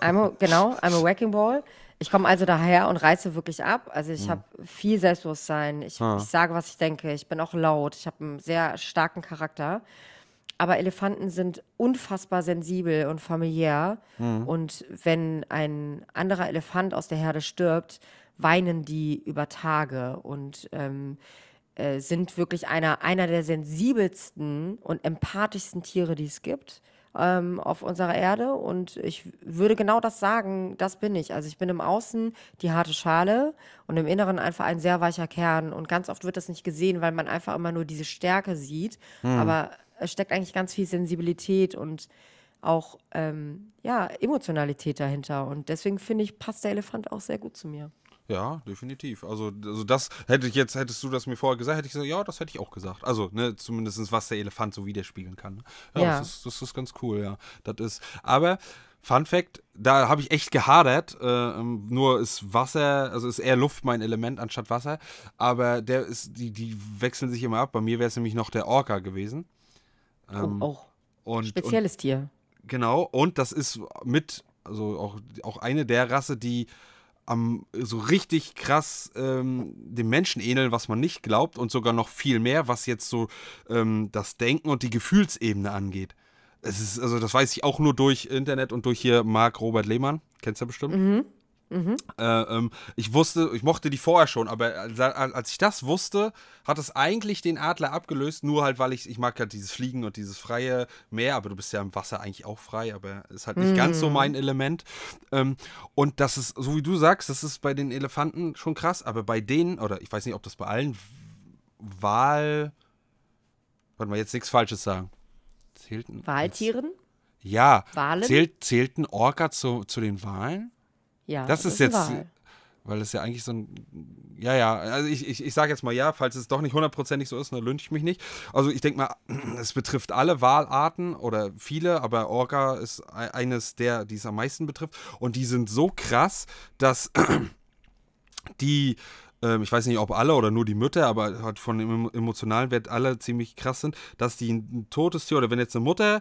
I'm a, genau, I'm a Wrecking Ball. Ich komme also daher und reiße wirklich ab. Also ich habe viel Selbstbewusstsein. Ich, ich sage, was ich denke. Ich bin auch laut. Ich habe einen sehr starken Charakter. Aber Elefanten sind unfassbar sensibel und familiär. Und wenn ein anderer Elefant aus der Herde stirbt, weinen die über Tage und ähm, äh, sind wirklich einer, einer der sensibelsten und empathischsten Tiere, die es gibt ähm, auf unserer Erde. Und ich würde genau das sagen, das bin ich. Also ich bin im Außen die harte Schale und im Inneren einfach ein sehr weicher Kern. Und ganz oft wird das nicht gesehen, weil man einfach immer nur diese Stärke sieht. Aber es steckt eigentlich ganz viel Sensibilität und auch ähm, ja, Emotionalität dahinter. Und deswegen finde ich, passt der Elefant auch sehr gut zu mir. Ja, definitiv. Also, also das hätte ich jetzt, hättest du das mir vorher gesagt, hätte ich gesagt, ja, das hätte ich auch gesagt. Also, ne, zumindest was der Elefant so widerspiegeln kann. ne? Ja, Ja. Das, ist, das ist ganz cool, ja. Das ist. Aber Fun Fact, da habe ich echt gehadert. Äh, ähm, nur ist Wasser, also ist eher Luft mein Element anstatt Wasser. Aber der ist, die, die wechseln sich immer ab. Bei mir wäre es nämlich noch der Orca gewesen. Ähm, oh, auch und, und spezielles Tier. Genau, und das ist mit, also auch, auch eine der Rasse, die am so richtig krass ähm, dem Menschen ähneln, was man nicht glaubt und sogar noch viel mehr, was jetzt so ähm, das Denken und die Gefühlsebene angeht. Es ist, also das weiß ich auch nur durch Internet und durch hier Marc Robert Lehmann. Kennst du ja bestimmt? Äh, ähm, ich wusste, ich mochte die vorher schon, aber als, ich das wusste, hat es eigentlich den Adler abgelöst, nur halt, weil ich, ich mag halt dieses Fliegen und dieses freie Meer, aber du bist ja im Wasser eigentlich auch frei, aber ist halt nicht ganz so mein Element. Ähm, und das ist, so wie du sagst, das ist bei den Elefanten schon krass, aber bei denen, oder ich weiß nicht, ob das bei allen Wahl. Warte mal, jetzt nichts Falsches sagen. Zählten. Wahltieren? Ja. Walen? Zählt, zählt ein Orca zu, zu den Wahlen? Ja. Das ist ein jetzt, Wal. weil es ja eigentlich so ein, ja, ja, also ich, ich, ich sage jetzt mal ja, falls es doch nicht hundertprozentig so ist, dann lünche ich mich nicht. Also ich denke mal, (clears throat) es betrifft alle Walarten oder viele, aber Orca ist e- eines der, die es am meisten betrifft und die sind so krass, dass (clears throat) die, ähm, ich weiß nicht, ob alle oder nur die Mütter, aber halt von dem emo- emotionalen Wert alle ziemlich krass sind, dass die ein totes Tier oder wenn jetzt eine Mutter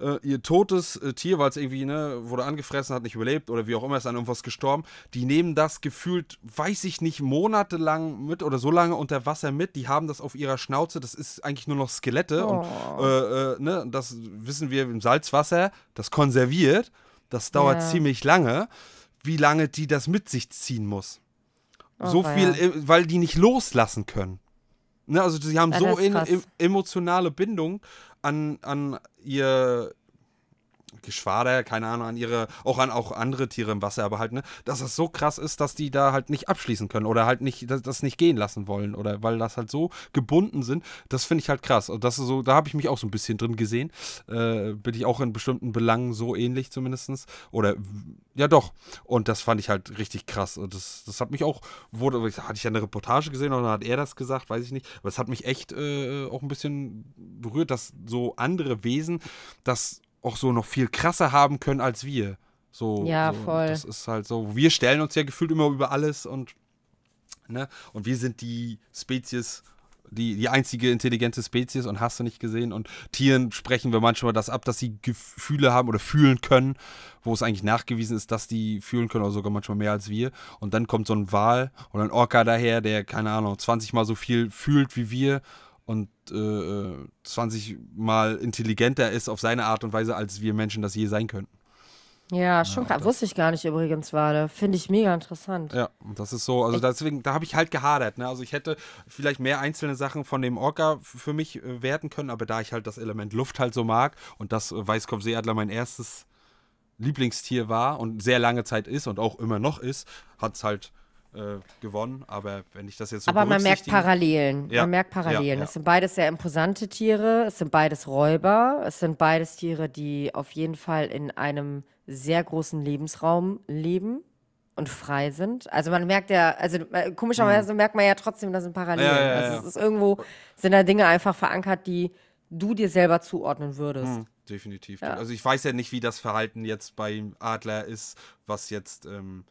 äh, ihr totes äh, Tier, weil es irgendwie, ne, wurde angefressen, hat nicht überlebt oder wie auch immer, ist an irgendwas gestorben, die nehmen das gefühlt, weiß ich nicht, monatelang mit oder so lange unter Wasser mit, die haben das auf ihrer Schnauze, das ist eigentlich nur noch Skelette und äh, äh, ne, das wissen wir im Salzwasser, das konserviert, das dauert Ja. ziemlich lange, wie lange die das mit sich ziehen muss. so Oh, viel, ja. äh, weil die nicht loslassen können. Ne, also sie haben so das ist in, em- emotionale Bindung an, an ihr Geschwader, keine Ahnung, an ihre, auch an auch andere Tiere im Wasser, aber halt, ne, dass das so krass ist, dass die da halt nicht abschließen können oder halt nicht, das, das nicht gehen lassen wollen oder weil das halt so gebunden sind, das finde ich halt krass. Und das ist so, da habe ich mich auch so ein bisschen drin gesehen. Äh, bin ich auch in bestimmten Belangen so ähnlich zumindest. Oder ja doch. Und das fand ich halt richtig krass. Und das, das hat mich auch, wurde, hatte ich ja eine Reportage gesehen oder hat er das gesagt, weiß ich nicht. Aber es hat mich echt äh, auch ein bisschen berührt, dass so andere Wesen das auch so noch viel krasser haben können als wir. So, Ja, so, voll. Das ist halt so. Wir stellen uns ja gefühlt immer über alles und ne? Und wir sind die Spezies, die, die einzige intelligente Spezies und hast du nicht gesehen. Und Tieren sprechen wir manchmal das ab, dass sie Gefühle haben oder fühlen können, wo es eigentlich nachgewiesen ist, dass die fühlen können oder sogar manchmal mehr als wir. Und dann kommt so ein Wal oder ein Orca daher, der, keine Ahnung, 20 mal so viel fühlt wie wir und äh, 20 mal intelligenter ist auf seine Art und Weise, als wir Menschen das je sein könnten. Ja, schon krass. Wusste ich gar nicht übrigens, Wale. Finde ich mega interessant. Ja, das ist so, also deswegen, da habe ich halt gehadert. Ne? Also ich hätte vielleicht mehr einzelne Sachen von dem Orca für mich äh, werten können, aber da ich halt das Element Luft halt so mag und das äh, Weißkopfseeadler mein erstes Lieblingstier war und sehr lange Zeit ist und auch immer noch ist, hat es halt äh, gewonnen. Aber wenn ich das jetzt so Aber man merkt Parallelen. Ja, Man merkt ja, Parallelen. ja. Es sind beides sehr imposante Tiere. Es sind beides Räuber. Es sind beides Tiere, die auf jeden Fall in einem sehr großen Lebensraum leben und frei sind. Also man merkt ja, also äh, komischerweise merkt man ja trotzdem, da sind Parallelen. Mhm. Ja, ja, ja, also ja. es ist irgendwo, sind da Dinge einfach verankert, die du dir selber zuordnen würdest. Hm, definitiv. Ja. Also ich weiß ja nicht, wie das Verhalten jetzt beim Adler ist, was jetzt ähm,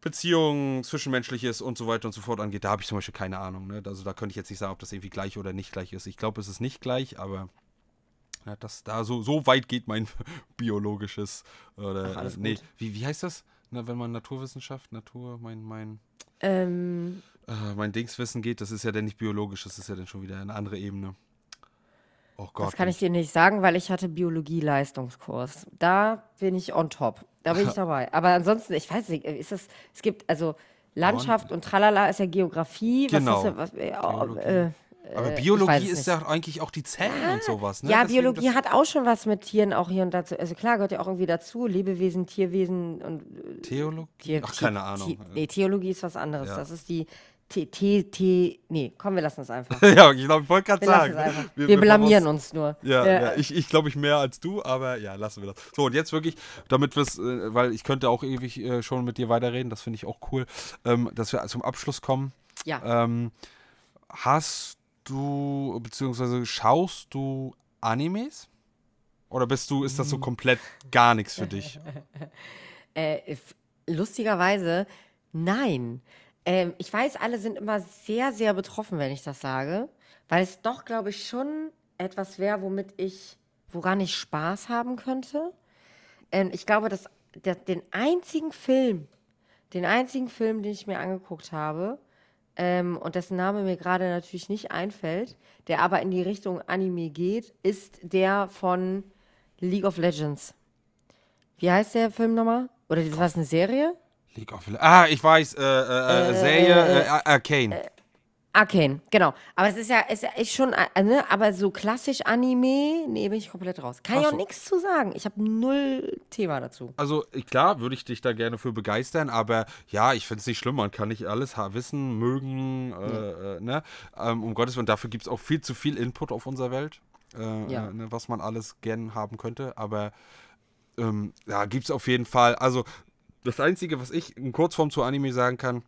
Beziehungen, Zwischenmenschliches und so weiter und so fort angeht. Da habe ich zum Beispiel keine Ahnung. Ne? Also da könnte ich jetzt nicht sagen, ob das irgendwie gleich oder nicht gleich ist. Ich glaube, es ist nicht gleich, aber ja, das da so, so weit geht mein (laughs) biologisches oder Ach, nee, gut. wie, wie heißt das? Na, wenn man Naturwissenschaft, Natur, mein, mein, Ähm, äh, mein Dingswissen geht, das ist ja dann nicht biologisch, das ist ja dann schon wieder eine andere Ebene. Oh Gott. das kann ich dir nicht sagen, weil ich hatte Biologie-Leistungskurs. Da bin ich on top. Da bin ich (laughs) dabei. Aber ansonsten, ich weiß nicht, ist das, es gibt, also Landschaft und Tralala ist ja Geografie. Genau. Was ist ja, was, äh, äh, Aber weiß Biologie es ist ja eigentlich auch die Zellen und sowas, ne? ja, Deswegen Biologie hat auch schon was mit Tieren auch hier und dazu. Also klar, gehört ja auch irgendwie dazu. Lebewesen, Tierwesen und äh, Theologie? Tier, Ach, keine Ahnung. Tier, nee, Theologie ist was anderes. Ja. Das ist die T, T, T, nee, komm, wir lassen es einfach. (laughs) ja, ich glaube, ich wollte gerade Wir sagen. ne? einfach. Wir, blamieren uns nur. Ja, Ja. ja. ich, ich glaube ich mehr als du, aber ja, lassen wir das. So, und jetzt wirklich, damit wir es, äh, weil ich könnte auch ewig äh, schon mit dir weiterreden, das finde ich auch cool, ähm, dass wir zum Abschluss kommen. Ja. Ähm, hast du, beziehungsweise schaust du Animes? Oder bist du, ist das Mm. so komplett gar nichts für dich? (laughs) Äh, lustigerweise, nein. Ähm, ich weiß, alle sind immer sehr, sehr betroffen, wenn ich das sage, weil es doch, glaube ich, schon etwas wäre, womit ich, woran ich Spaß haben könnte. Ähm, ich glaube, dass der, den einzigen Film, den einzigen Film, den ich mir angeguckt habe, ähm, und dessen Name mir gerade natürlich nicht einfällt, der aber in die Richtung Anime geht, ist der von League of Legends. Wie heißt der Film nochmal? Oder das war es eine Serie? League of Le Ah, ich weiß, äh, äh, äh, Serie, äh, Arcane. Arcane, genau. Aber es ist ja, es ist schon, äh, ne, aber so klassisch Anime, nee, bin ich komplett raus. Kann Ach ich auch so. nichts zu sagen. Ich habe null Thema dazu. Also äh, klar, würde ich dich da gerne für begeistern, aber ja, ich finde es nicht schlimm, man kann nicht alles wissen, mögen, äh, äh, ne? Ähm, um Gottes Willen, dafür gibt es auch viel zu viel Input auf unserer Welt, äh, Ja. äh, ne, was man alles gern haben könnte, aber ähm, ja, gibt es auf jeden Fall. Also das Einzige, was ich in Kurzform zu Anime sagen kann,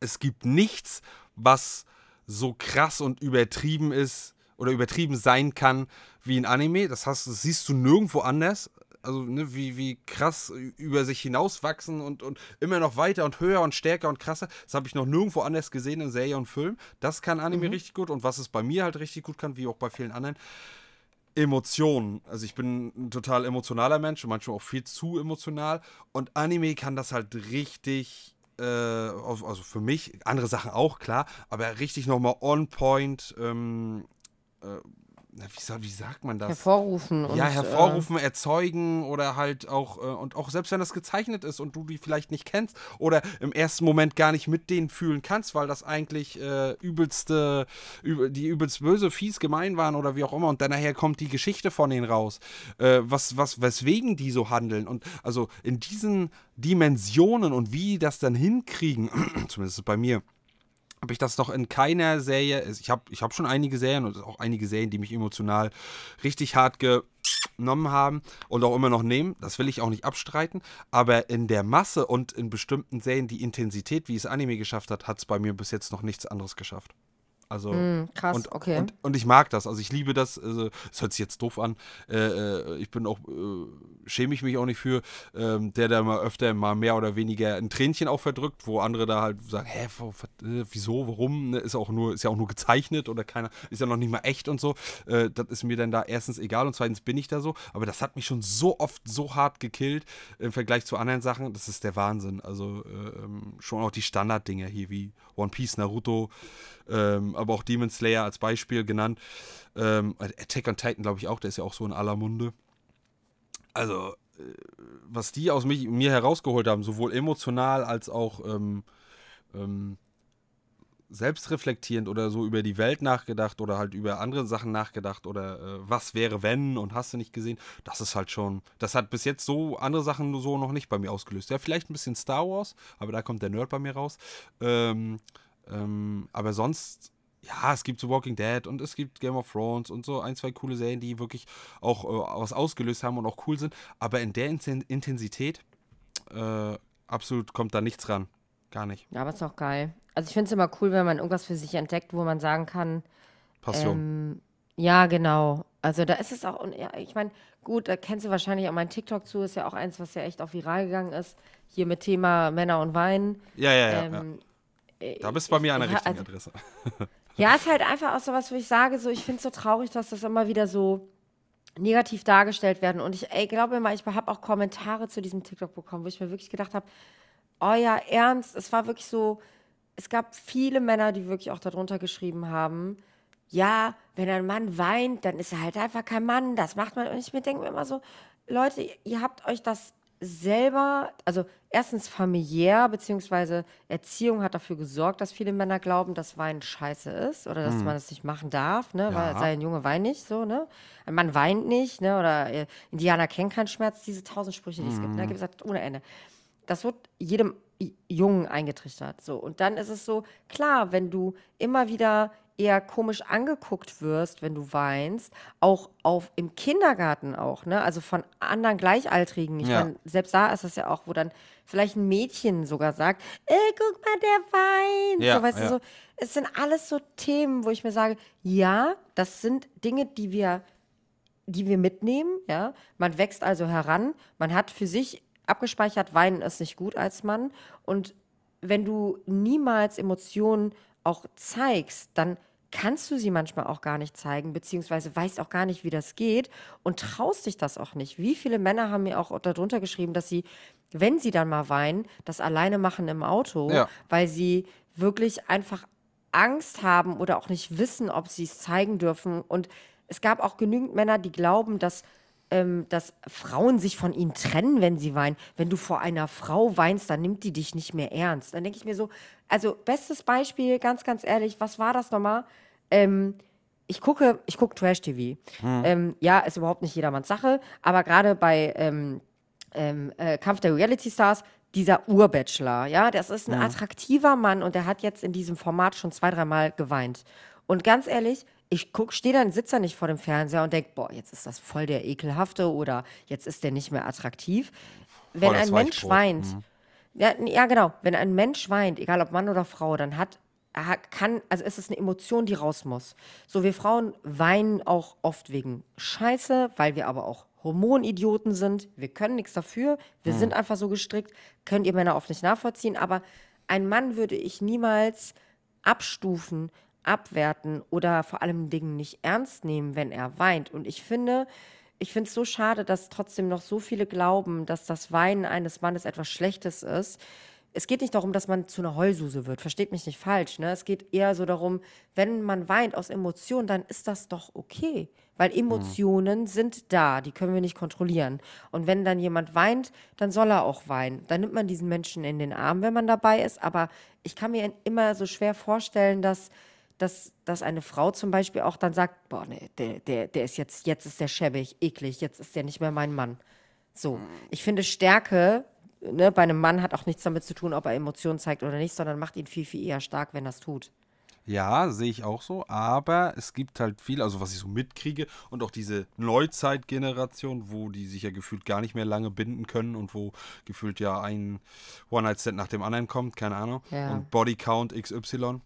es gibt nichts, was so krass und übertrieben ist oder übertrieben sein kann wie ein Anime. Das, hast, das siehst du nirgendwo anders. Also, ne, wie, wie krass über sich hinauswachsen und, und immer noch weiter und höher und stärker und krasser. Das habe ich noch nirgendwo anders gesehen in Serie und Film. Das kann Anime richtig gut und was es bei mir halt richtig gut kann, wie auch bei vielen anderen, Emotionen. Also ich bin ein total emotionaler Mensch und manchmal auch viel zu emotional. Und Anime kann das halt richtig, äh, also für mich, andere Sachen auch, klar, aber richtig nochmal on point, ähm, äh, wie, soll, wie sagt man das? Hervorrufen. ja, und, hervorrufen, erzeugen oder halt auch, äh, und auch selbst wenn das gezeichnet ist und du die vielleicht nicht kennst oder im ersten Moment gar nicht mit denen fühlen kannst, weil das eigentlich äh, übelste, üb die übelst böse, fies, gemein waren oder wie auch immer und dann nachher kommt die Geschichte von denen raus, äh, was, was, weswegen die so handeln und also in diesen Dimensionen und wie die das dann hinkriegen, (clears throat) zumindest bei mir, habe ich das noch in keiner Serie. Ich habe ich hab schon einige Serien und auch einige Serien, die mich emotional richtig hart genommen haben und auch immer noch nehmen. Das will ich auch nicht abstreiten. Aber in der Masse und in bestimmten Serien, die Intensität, wie es Anime geschafft hat, hat es bei mir bis jetzt noch nichts anderes geschafft. Also Mm, krass, und, okay. und, und ich mag das. Also ich liebe das. Also, es hört sich jetzt doof an. Äh, äh, ich bin auch, äh, schäme ich mich auch nicht für, ähm, der da mal öfter mal mehr oder weniger ein Tränchen auch verdrückt, wo andere da halt sagen, hä, äh, wieso, warum? Ne, Ist auch nur, ist ja auch nur gezeichnet oder keiner, ist ja noch nicht mal echt und so. Äh, das ist mir dann da erstens egal und zweitens bin ich da so. Aber das hat mich schon so oft so hart gekillt im Vergleich zu anderen Sachen. Das ist der Wahnsinn. Also äh, ähm, schon auch die Standarddinger hier wie One Piece, Naruto, ähm, aber auch Demon Slayer als Beispiel genannt. Ähm, Attack on Titan, glaube ich, auch, der ist ja auch so in aller Munde. Also, äh, was die aus mich, mir herausgeholt haben, sowohl emotional als auch ähm, ähm, selbstreflektierend oder so über die Welt nachgedacht oder halt über andere Sachen nachgedacht oder äh, was wäre wenn und hast du nicht gesehen, das ist halt schon, das hat bis jetzt so andere Sachen so noch nicht bei mir ausgelöst. Ja, vielleicht ein bisschen Star Wars, aber da kommt der Nerd bei mir raus. Ähm, ähm, aber sonst, ja, es gibt so Walking Dead und es gibt Game of Thrones und so ein, zwei coole Serien, die wirklich auch äh, was ausgelöst haben und auch cool sind. Aber in der Inten- Intensität äh, absolut kommt da nichts ran. Gar nicht. Ja, aber ist auch geil. Also ich finde es immer cool, wenn man irgendwas für sich entdeckt, wo man sagen kann, Passion. ähm, ja, genau. Also da ist es auch, ja, ich meine, gut, da kennst du wahrscheinlich auch mein TikTok zu, ist ja auch eins, was ja echt auch viral gegangen ist. Hier mit Thema Männer und Wein. ja, ja, ja. ja. Ähm, Da bist du bei mir an der ich- richtigen also- Adresse. (laughs) Ja, ist halt einfach auch so was, wo ich sage, so, ich finde es so traurig, dass das immer wieder so negativ dargestellt werden. Und ich ey, glaube mal, ich habe auch Kommentare zu diesem TikTok bekommen, wo ich mir wirklich gedacht habe, ja, ernst, es war wirklich so, es gab viele Männer, die wirklich auch darunter geschrieben haben, ja, wenn ein Mann weint, dann ist er halt einfach kein Mann, das macht man. Und ich mir denke mir immer so, Leute, ihr habt euch das selber, also erstens familiär, beziehungsweise Erziehung hat dafür gesorgt, dass viele Männer glauben, dass Weinen scheiße ist oder dass man es nicht machen darf, ne? Weil Ja. sei ein Junge weint nicht, so, ne? Ein Mann weint nicht, ne? Oder äh, Indianer kennen keinen Schmerz, diese tausend Sprüche, die es gibt, ne? Gibt es halt ohne Ende. Das wird jedem Jungen eingetrichtert. So. Und dann ist es so, klar, wenn du immer wieder eher komisch angeguckt wirst, wenn du weinst, auch auf im Kindergarten auch, ne? Also von anderen Gleichaltrigen. Ich Ja. meine, selbst da ist es ja auch, wo dann vielleicht ein Mädchen sogar sagt, ey, guck mal, der weint. Ja, so, weißt ja. du, so, es sind alles so Themen, wo ich mir sage, ja, das sind Dinge, die wir die wir mitnehmen, ja. Man wächst also heran, man hat für sich abgespeichert, weinen ist nicht gut als Mann. Und wenn du niemals Emotionen auch zeigst, dann kannst du sie manchmal auch gar nicht zeigen, beziehungsweise weißt auch gar nicht, wie das geht und traust dich das auch nicht. Wie viele Männer haben mir auch darunter geschrieben, dass sie, wenn sie dann mal weinen, das alleine machen im Auto, Ja. weil sie wirklich einfach Angst haben oder auch nicht wissen, ob sie es zeigen dürfen. Und es gab auch genügend Männer, die glauben, dass, ähm, dass Frauen sich von ihnen trennen, wenn sie weinen. Wenn du vor einer Frau weinst, dann nimmt die dich nicht mehr ernst. Dann denke ich mir so, also bestes Beispiel, ganz, ganz ehrlich, was war das nochmal? Ähm, ich gucke, ich gucke Trash-TV. Ähm, ja, ist überhaupt nicht jedermanns Sache, aber gerade bei ähm, ähm, äh, Kampf der Reality Stars, dieser Urbachelor, ja, das ist ein attraktiver Mann und der hat jetzt in diesem Format schon zwei, dreimal geweint. Und ganz ehrlich, ich guck, stehe dann, sitze da nicht vor dem Fernseher und denke, boah, jetzt ist das voll der ekelhafte oder jetzt ist der nicht mehr attraktiv. Wenn ein Mensch weint, ja, n- ja, genau. Wenn ein Mensch weint, egal ob Mann oder Frau, dann hat, er kann, also ist es eine Emotion, die raus muss. So, wir Frauen weinen auch oft wegen Scheiße, weil wir aber auch Hormonidioten sind. Wir können nichts dafür. Wir sind einfach so gestrickt. Könnt ihr Männer oft nicht nachvollziehen. Aber ein Mann würde ich niemals abstufen, abwerten oder vor allem Dingen nicht ernst nehmen, wenn er weint. Und ich finde, ich finde es so schade, dass trotzdem noch so viele glauben, dass das Weinen eines Mannes etwas Schlechtes ist. es geht nicht darum, dass man zu einer Heulsuse wird. Versteht mich nicht falsch. Ne? Es geht eher so darum, wenn man weint aus Emotionen, dann ist das doch okay. Weil Emotionen sind da, die können wir nicht kontrollieren. Und wenn dann jemand weint, dann soll er auch weinen. Dann nimmt man diesen Menschen in den Arm, wenn man dabei ist. Aber ich kann mir immer so schwer vorstellen, dass, dass, dass eine Frau zum Beispiel auch dann sagt, boah, nee, der, der, der ist jetzt, jetzt ist der schäbig, eklig, jetzt ist der nicht mehr mein Mann. So, ich finde Stärke ne, bei einem Mann hat auch nichts damit zu tun, ob er Emotionen zeigt oder nicht, sondern macht ihn viel, viel eher stark, wenn er es tut. Ja, sehe ich auch so, aber es gibt halt viel, also was ich so mitkriege und auch diese Neuzeitgeneration, wo die sich ja gefühlt gar nicht mehr lange binden können und wo gefühlt ja ein One-Night-Stand nach dem anderen kommt, keine Ahnung, Ja. und Bodycount XY,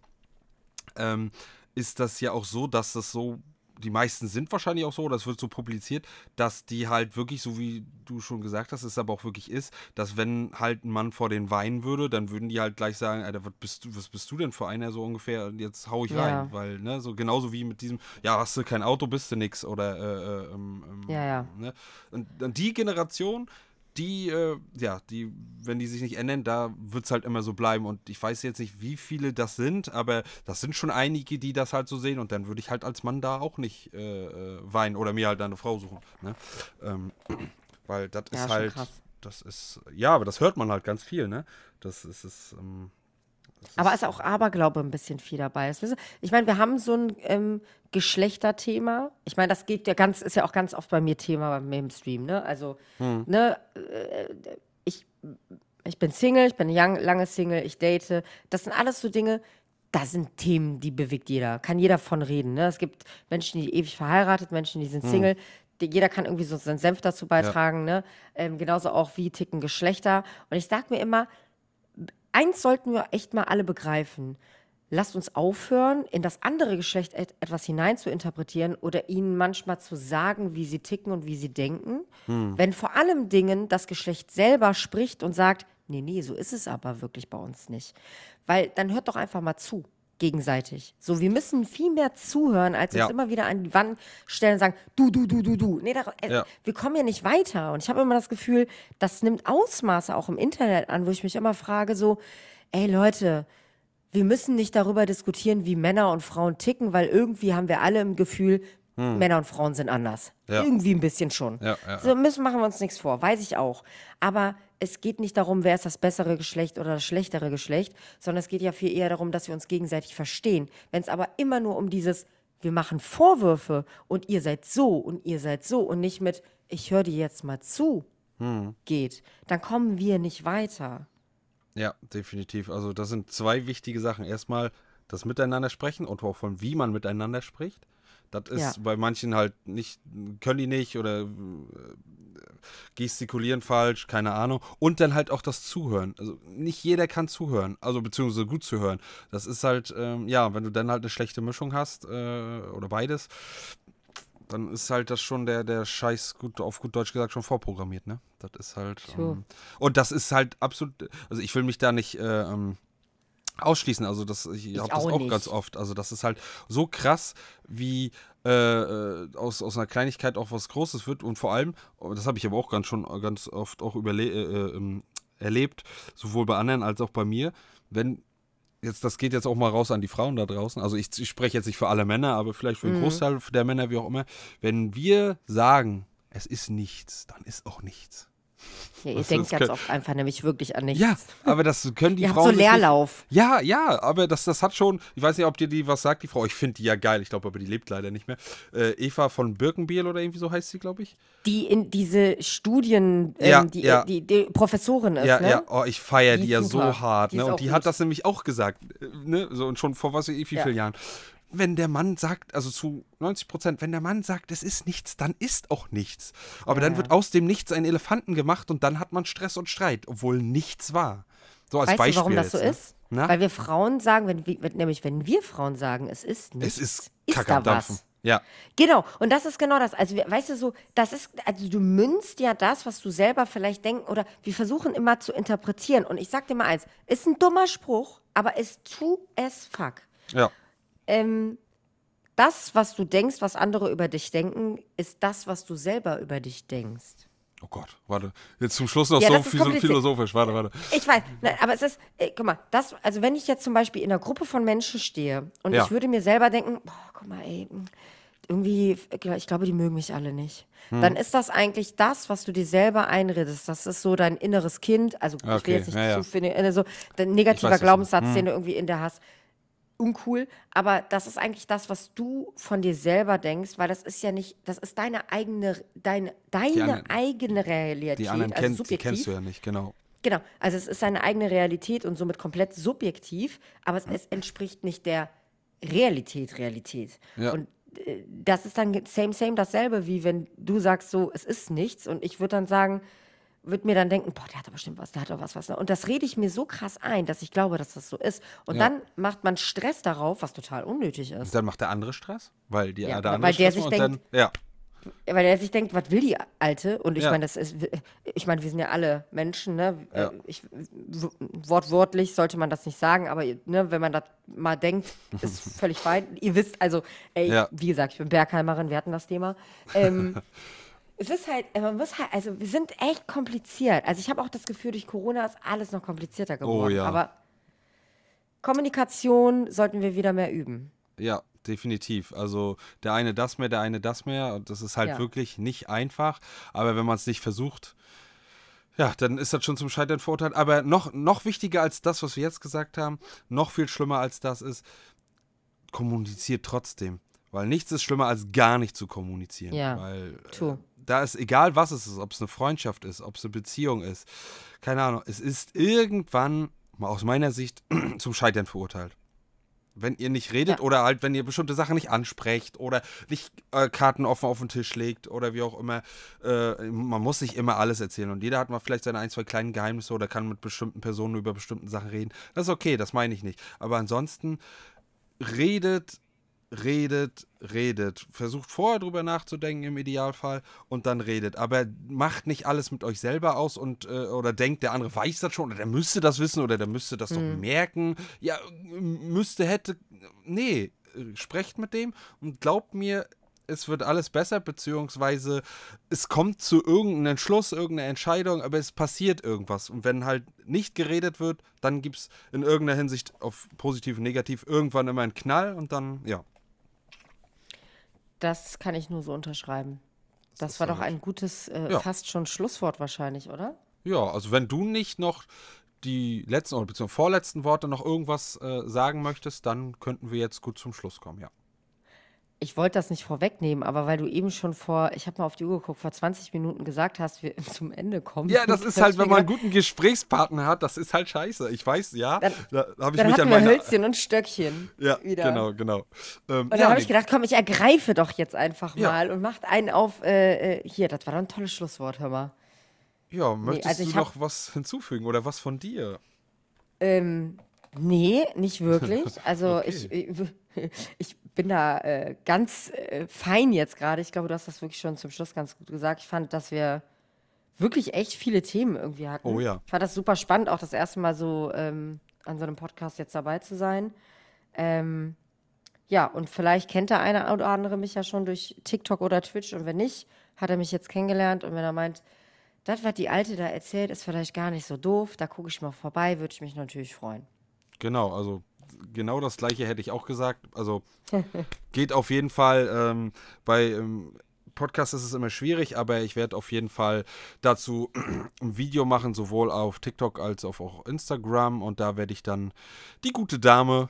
ähm, ist das ja auch so, dass das so, die meisten sind wahrscheinlich auch so, das wird so publiziert, dass die halt wirklich, so wie du schon gesagt hast, es aber auch wirklich ist, dass wenn halt ein Mann vor den weinen würde, dann würden die halt gleich sagen, Alter, was bist du, was bist du denn für einer so ungefähr? Und jetzt hau ich Ja. rein, weil, ne, so genauso wie mit diesem, ja, hast du kein Auto, bist du nix oder äh, äh, ähm, ähm, Ja, ja. Ne? Und dann die Generation, die, äh, ja, die, wenn die sich nicht ändern, da wird es halt immer so bleiben. Und ich weiß jetzt nicht, wie viele das sind, aber das sind schon einige, die das halt so sehen. Und dann würde ich halt als Mann da auch nicht äh, äh, weinen oder mir halt eine Frau suchen. Ne? Ähm, weil das Ja, ist halt, krass. das ist, ja, aber das hört man halt ganz viel, ne? Das ist, ist ähm, Aber ist auch Aberglaube ein bisschen viel dabei. Ich meine, wir haben so ein ähm, Geschlechterthema. Ich meine, das geht ja ganz, ist ja auch ganz oft bei mir Thema bei mir im Stream, ne? Also, ne, äh, ich, ich bin Single, ich bin young, lange Single, ich date. Das sind alles so Dinge, das sind Themen, die bewegt jeder. Kann jeder von reden. Ne? Es gibt Menschen, die ewig verheiratet, Menschen, die sind Single. Die, jeder kann irgendwie so seinen Senf dazu beitragen. Ne? Ähm, genauso auch wie ticken Geschlechter. Und ich sag mir immer, eins sollten wir echt mal alle begreifen. Lasst uns aufhören, in das andere Geschlecht et etwas hinein zu interpretieren oder ihnen manchmal zu sagen, wie sie ticken und wie sie denken. Wenn vor allem Dingen das Geschlecht selber spricht und sagt, nee, nee, so ist es aber wirklich bei uns nicht. Weil dann hört doch einfach mal zu, gegenseitig. So, wir müssen viel mehr zuhören, als uns Ja. immer wieder an die Wand stellen und sagen, du, du, du, du, du. Nee, da, äh, Ja. wir kommen ja nicht weiter. Und ich habe immer das Gefühl, das nimmt Ausmaße auch im Internet an, wo ich mich immer frage, so, ey Leute, wir müssen nicht darüber diskutieren, wie Männer und Frauen ticken, weil irgendwie haben wir alle im Gefühl, Männer und Frauen sind anders. Hm. Ja. Irgendwie ein bisschen schon. So müssen machen wir uns nichts vor, weiß ich auch. Aber es geht nicht darum, wer ist das bessere Geschlecht oder das schlechtere Geschlecht, sondern es geht ja viel eher darum, dass wir uns gegenseitig verstehen. Wenn es aber immer nur um dieses, wir machen Vorwürfe und ihr seid so und ihr seid so und nicht mit, ich höre dir jetzt mal zu, Hm. geht, dann kommen wir nicht weiter. Ja, definitiv. Also das sind zwei wichtige Sachen. Erstmal das Miteinander sprechen und auch von wie man miteinander spricht. Das ist Ja. bei manchen halt nicht, können die nicht oder äh, gestikulieren falsch, keine Ahnung. Und dann halt auch das Zuhören. Also nicht jeder kann zuhören, also beziehungsweise gut zuhören. Das ist halt, ähm, ja, wenn du dann halt eine schlechte Mischung hast äh, oder beides, dann ist halt das schon der, der Scheiß, gut, auf gut Deutsch gesagt, schon vorprogrammiert, ne? Das ist halt. Ähm, und das ist halt absolut, also ich will mich da nicht äh, ähm, ausschließen, also das, ich, Ich habe das auch nicht. ganz oft. Also das ist halt so krass, wie äh, äh, aus, aus einer Kleinigkeit auch was Großes wird und vor allem, oh, das habe ich aber auch ganz schon ganz oft auch äh, äh, ähm, erlebt, sowohl bei anderen als auch bei mir, wenn jetzt, das geht jetzt auch mal raus an die Frauen da draußen. Also ich, ich spreche jetzt nicht für alle Männer, aber vielleicht Mhm. für einen Großteil der Männer, wie auch immer. Wenn wir sagen, es ist nichts, dann ist auch nichts. Ja, ihr Das- denkt ganz oft einfach nämlich wirklich an nichts. Ja, aber das können die Ihr habt Frauen. so sich nicht- Leerlauf. Ja, ja, aber das, das hat schon, ich weiß nicht, ob dir die was sagt, die Frau. Ich finde die ja geil. Ich glaube aber, die lebt leider nicht mehr. Äh, Eva von Birkenbiel oder irgendwie so heißt sie, glaube ich. Die in diese Studien, ähm, Ja, die, ja. die, die Professorin ist, Ja, ne? ja, oh, ich feiere Die die, ja super. so hart. Die Ne? Und die hat gut. das nämlich auch gesagt. äh, Ne? So, und schon vor was wie Ja. vielen Jahren. Wenn der Mann sagt, also zu 90 Prozent, wenn der Mann sagt, es ist nichts, dann ist auch nichts. Aber Ja, dann wird aus dem Nichts ein Elefanten gemacht und dann hat man Stress und Streit, obwohl nichts war. So als Weißt Beispiel. du, warum das so jetzt, ne? ist? Na? Weil wir Frauen sagen, wenn wir, nämlich wenn wir Frauen sagen, es ist nichts, Es ist ist da was. Ja. Genau, und das ist genau das. Also, weißt du, so, das ist, also du münzt ja das, was du selber vielleicht denkst, oder wir versuchen immer zu interpretieren. Und ich sag dir mal eins: ist ein dummer Spruch, aber ist true as fuck. Ja. Ähm, das, was du denkst, was andere über dich denken, ist das, was du selber über dich denkst. Oh Gott, warte. Jetzt zum Schluss noch Ja, so philosophisch. Warte, warte. Ich weiß, na, aber es ist, äh, guck mal, das, also wenn ich jetzt zum Beispiel in einer Gruppe von Menschen stehe und Ja. ich würde mir selber denken, boah, guck mal, ey, mh, irgendwie, ich glaube, die mögen mich alle nicht. Hm. Dann ist das eigentlich das, was du dir selber einredest. Das ist so dein inneres Kind. Also ich Okay, will jetzt nicht ja, zu viel, also der Ich negativer weiß, Glaubenssatz, den du irgendwie in dir hast. Uncool, aber das ist eigentlich das, was du von dir selber denkst, weil das ist ja nicht, das ist deine eigene, deine, deine anderen- eigene Realität, Die anderen also kennt, die subjektiv. kennst du ja nicht, genau. Genau, also es ist seine eigene Realität und somit komplett subjektiv, aber es, es entspricht nicht der Realität, Realität. Ja. Und äh, das ist dann same, same dasselbe, wie wenn du sagst so, es ist nichts und ich würde dann sagen, würde mir dann denken, boah, der hat doch bestimmt was, der hat doch was, was. Und das rede ich mir so krass ein, dass ich glaube, dass das so ist. Und Ja. dann macht man Stress darauf, was total unnötig ist. Und dann macht der andere Stress, weil die, Ja, der andere weil der sich denkt- dann, ja, Weil er sich denkt, was will die Alte? Und ich Ja. meine, das ist, ich meine, wir sind ja alle Menschen, ne? Ja. Äh, Ich, wortwörtlich sollte man das nicht sagen, aber ne, wenn man das mal denkt, ist (laughs) völlig fein. Ihr wisst, also, ey, wie gesagt, ich bin Bergheimerin, wir hatten das Thema. Ähm, (laughs) es ist halt, man muss halt, also wir sind echt kompliziert. Also ich habe auch das Gefühl, durch Corona ist alles noch komplizierter geworden. Oh ja. Aber Kommunikation sollten wir wieder mehr üben. Ja, definitiv. Also der eine das mehr, der eine das mehr. Und das ist halt Ja. wirklich nicht einfach. Aber wenn man es nicht versucht, ja, dann ist das schon zum Scheitern verurteilt. Aber noch, noch wichtiger als das, was wir jetzt gesagt haben, noch viel schlimmer als das ist, kommuniziert trotzdem. Weil nichts ist schlimmer, als gar nicht zu kommunizieren. Ja, Weil äh. Da ist egal, was es ist, ob es eine Freundschaft ist, ob es eine Beziehung ist. Keine Ahnung. Es ist irgendwann, mal aus meiner Sicht, (clears throat) zum Scheitern verurteilt. Wenn ihr nicht redet Ja. oder halt, wenn ihr bestimmte Sachen nicht ansprecht oder nicht äh, Karten offen auf den Tisch legt oder wie auch immer, äh, man muss nicht immer alles erzählen und jeder hat mal vielleicht seine ein, zwei kleinen Geheimnisse oder kann mit bestimmten Personen über bestimmte Sachen reden. Das ist okay, das meine ich nicht. Aber ansonsten redet, redet, redet. Versucht vorher drüber nachzudenken im Idealfall und dann redet. Aber macht nicht alles mit euch selber aus und äh, oder denkt, der andere weiß das schon oder der müsste das wissen oder der müsste das doch merken. Ja, müsste, hätte. Nee, sprecht mit dem und glaubt mir, es wird alles besser, beziehungsweise es kommt zu irgendeinem Entschluss, irgendeiner Entscheidung, aber es passiert irgendwas. Und wenn halt nicht geredet wird, dann gibt es in irgendeiner Hinsicht auf positiv und negativ irgendwann immer einen Knall und dann, ja. Das kann ich nur so unterschreiben. Das, ist war doch ein gutes, äh, Ja. fast schon Schlusswort wahrscheinlich, oder? Ja, also wenn du nicht noch die letzten oder beziehungsweise vorletzten Worte noch irgendwas äh, sagen möchtest, dann könnten wir jetzt gut zum Schluss kommen, ja. Ich wollte das nicht vorwegnehmen, aber weil du eben schon vor, ich habe mal auf die Uhr geguckt, vor 20 Minuten gesagt hast, wir (laughs) zum Ende kommen. Ja, das (laughs) ist halt, ich wenn man einen guten Gesprächspartner hat, das ist halt scheiße. Ich weiß, ja. Dann- da habe ich mich an meine. Hölzchen und Stöckchen Ja, wieder. genau, genau. Ähm, Und dann ja, habe ich nee, gedacht, komm, ich ergreife doch jetzt einfach Ja. mal und macht einen auf, äh, äh, hier, das war doch ein tolles Schlusswort, hör mal. ja, möchtest also du ich noch was hinzufügen oder was von dir? Ähm, nee, nicht wirklich. (laughs) Also Okay. ich, ich bin da äh, ganz äh, fein jetzt gerade. Ich glaube, du hast das wirklich schon zum Schluss ganz gut gesagt. Ich fand, dass wir wirklich echt viele Themen irgendwie hatten. Oh ja. Ich fand das super spannend, auch das erste Mal so ähm, an so einem Podcast jetzt dabei zu sein. Ähm, ja, und vielleicht kennt der eine oder andere mich ja schon durch TikTok oder Twitch und wenn nicht, hat er mich jetzt kennengelernt und wenn er meint, das, was die Alte da erzählt, ist vielleicht gar nicht so doof, da gucke ich mal vorbei, würde ich mich natürlich freuen. Genau, also genau das gleiche hätte ich auch gesagt. Also (laughs) geht auf jeden Fall. Ähm, bei ähm, Podcast ist es immer schwierig, aber ich werde auf jeden Fall dazu (clears throat) ein Video machen, sowohl auf TikTok als auch auf Instagram. Und da werde ich dann die gute Dame,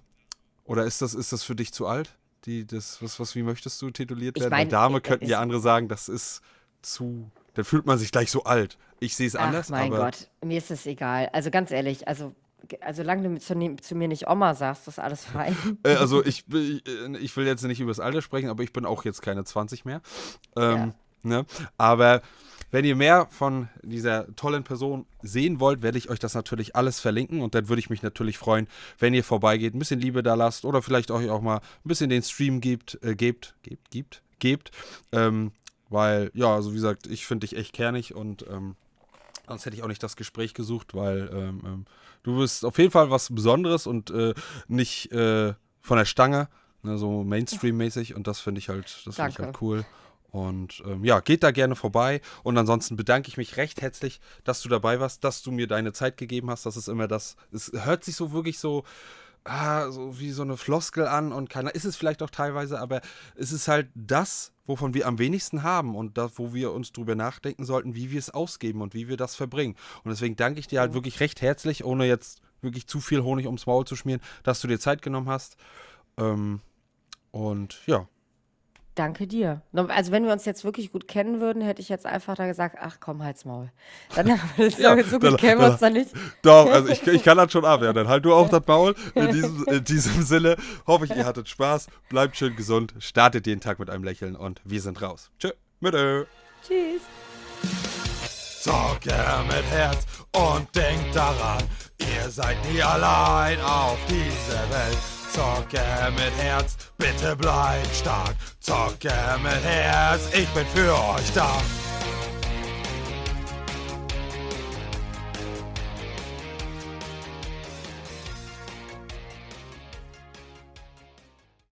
oder ist das, ist das für dich zu alt? Die, das, was, was, wie möchtest du tituliert Ich werden? Weil mein, Dame äh, könnten ja andere sagen, das ist zu. Dann fühlt man sich gleich so alt. Ich sehe es anders, Ach mein aber. Gott, mir ist es egal. Also ganz ehrlich, also, also solange du zu, ne- zu mir nicht Oma sagst, ist alles fein. (laughs) Äh, also ich, bin- äh, ich will jetzt nicht über das Alter sprechen, aber ich bin auch jetzt keine 20 mehr. Ähm, ne? Aber wenn ihr mehr von dieser tollen Person sehen wollt, werde ich euch das natürlich alles verlinken und dann würde ich mich natürlich freuen, wenn ihr vorbeigeht, ein bisschen Liebe da lasst oder vielleicht euch auch mal ein bisschen den Stream gebt, äh, gebt, gebt, gebt, gebt. Ähm, weil, ja, also wie gesagt, ich finde dich echt kernig und ähm, sonst hätte ich auch nicht das Gespräch gesucht, weil ähm, ähm, du bist auf jeden Fall was Besonderes und äh, nicht äh, von der Stange, ne, so Mainstream-mäßig und das finde ich halt, das finde ich halt cool. Und ähm, ja, geht da gerne vorbei. Und ansonsten bedanke ich mich recht herzlich, dass du dabei warst, dass du mir deine Zeit gegeben hast. Das ist immer das. Es hört sich so wirklich so, ah, so wie so eine Floskel an und keiner ist es vielleicht auch teilweise, aber es ist halt das, wovon wir am wenigsten haben und das, wo wir uns drüber nachdenken sollten, wie wir es ausgeben und wie wir das verbringen. Und deswegen danke ich dir halt wirklich recht herzlich, ohne jetzt wirklich zu viel Honig ums Maul zu schmieren, dass du dir Zeit genommen hast. Ähm, und ja, Danke dir. Also wenn wir uns jetzt wirklich gut kennen würden, hätte ich jetzt einfach da gesagt, ach komm, halt's Maul. Dann (laughs) ja, so gut kennen wir uns dann nicht. Doch, also ich, ich kann das schon ab. Ja, dann halt du auch das Maul. In diesem, in diesem Sinne hoffe ich, ihr hattet Spaß. Bleibt schön gesund. Startet den Tag mit einem Lächeln und wir sind raus. Tschö. Mit Tschüss. Zocke mit Herz und denkt daran, ihr seid nie allein auf dieser Welt. Zocke mit Herz, bitte bleibt stark. Zocke mit Herz, ich bin für euch da.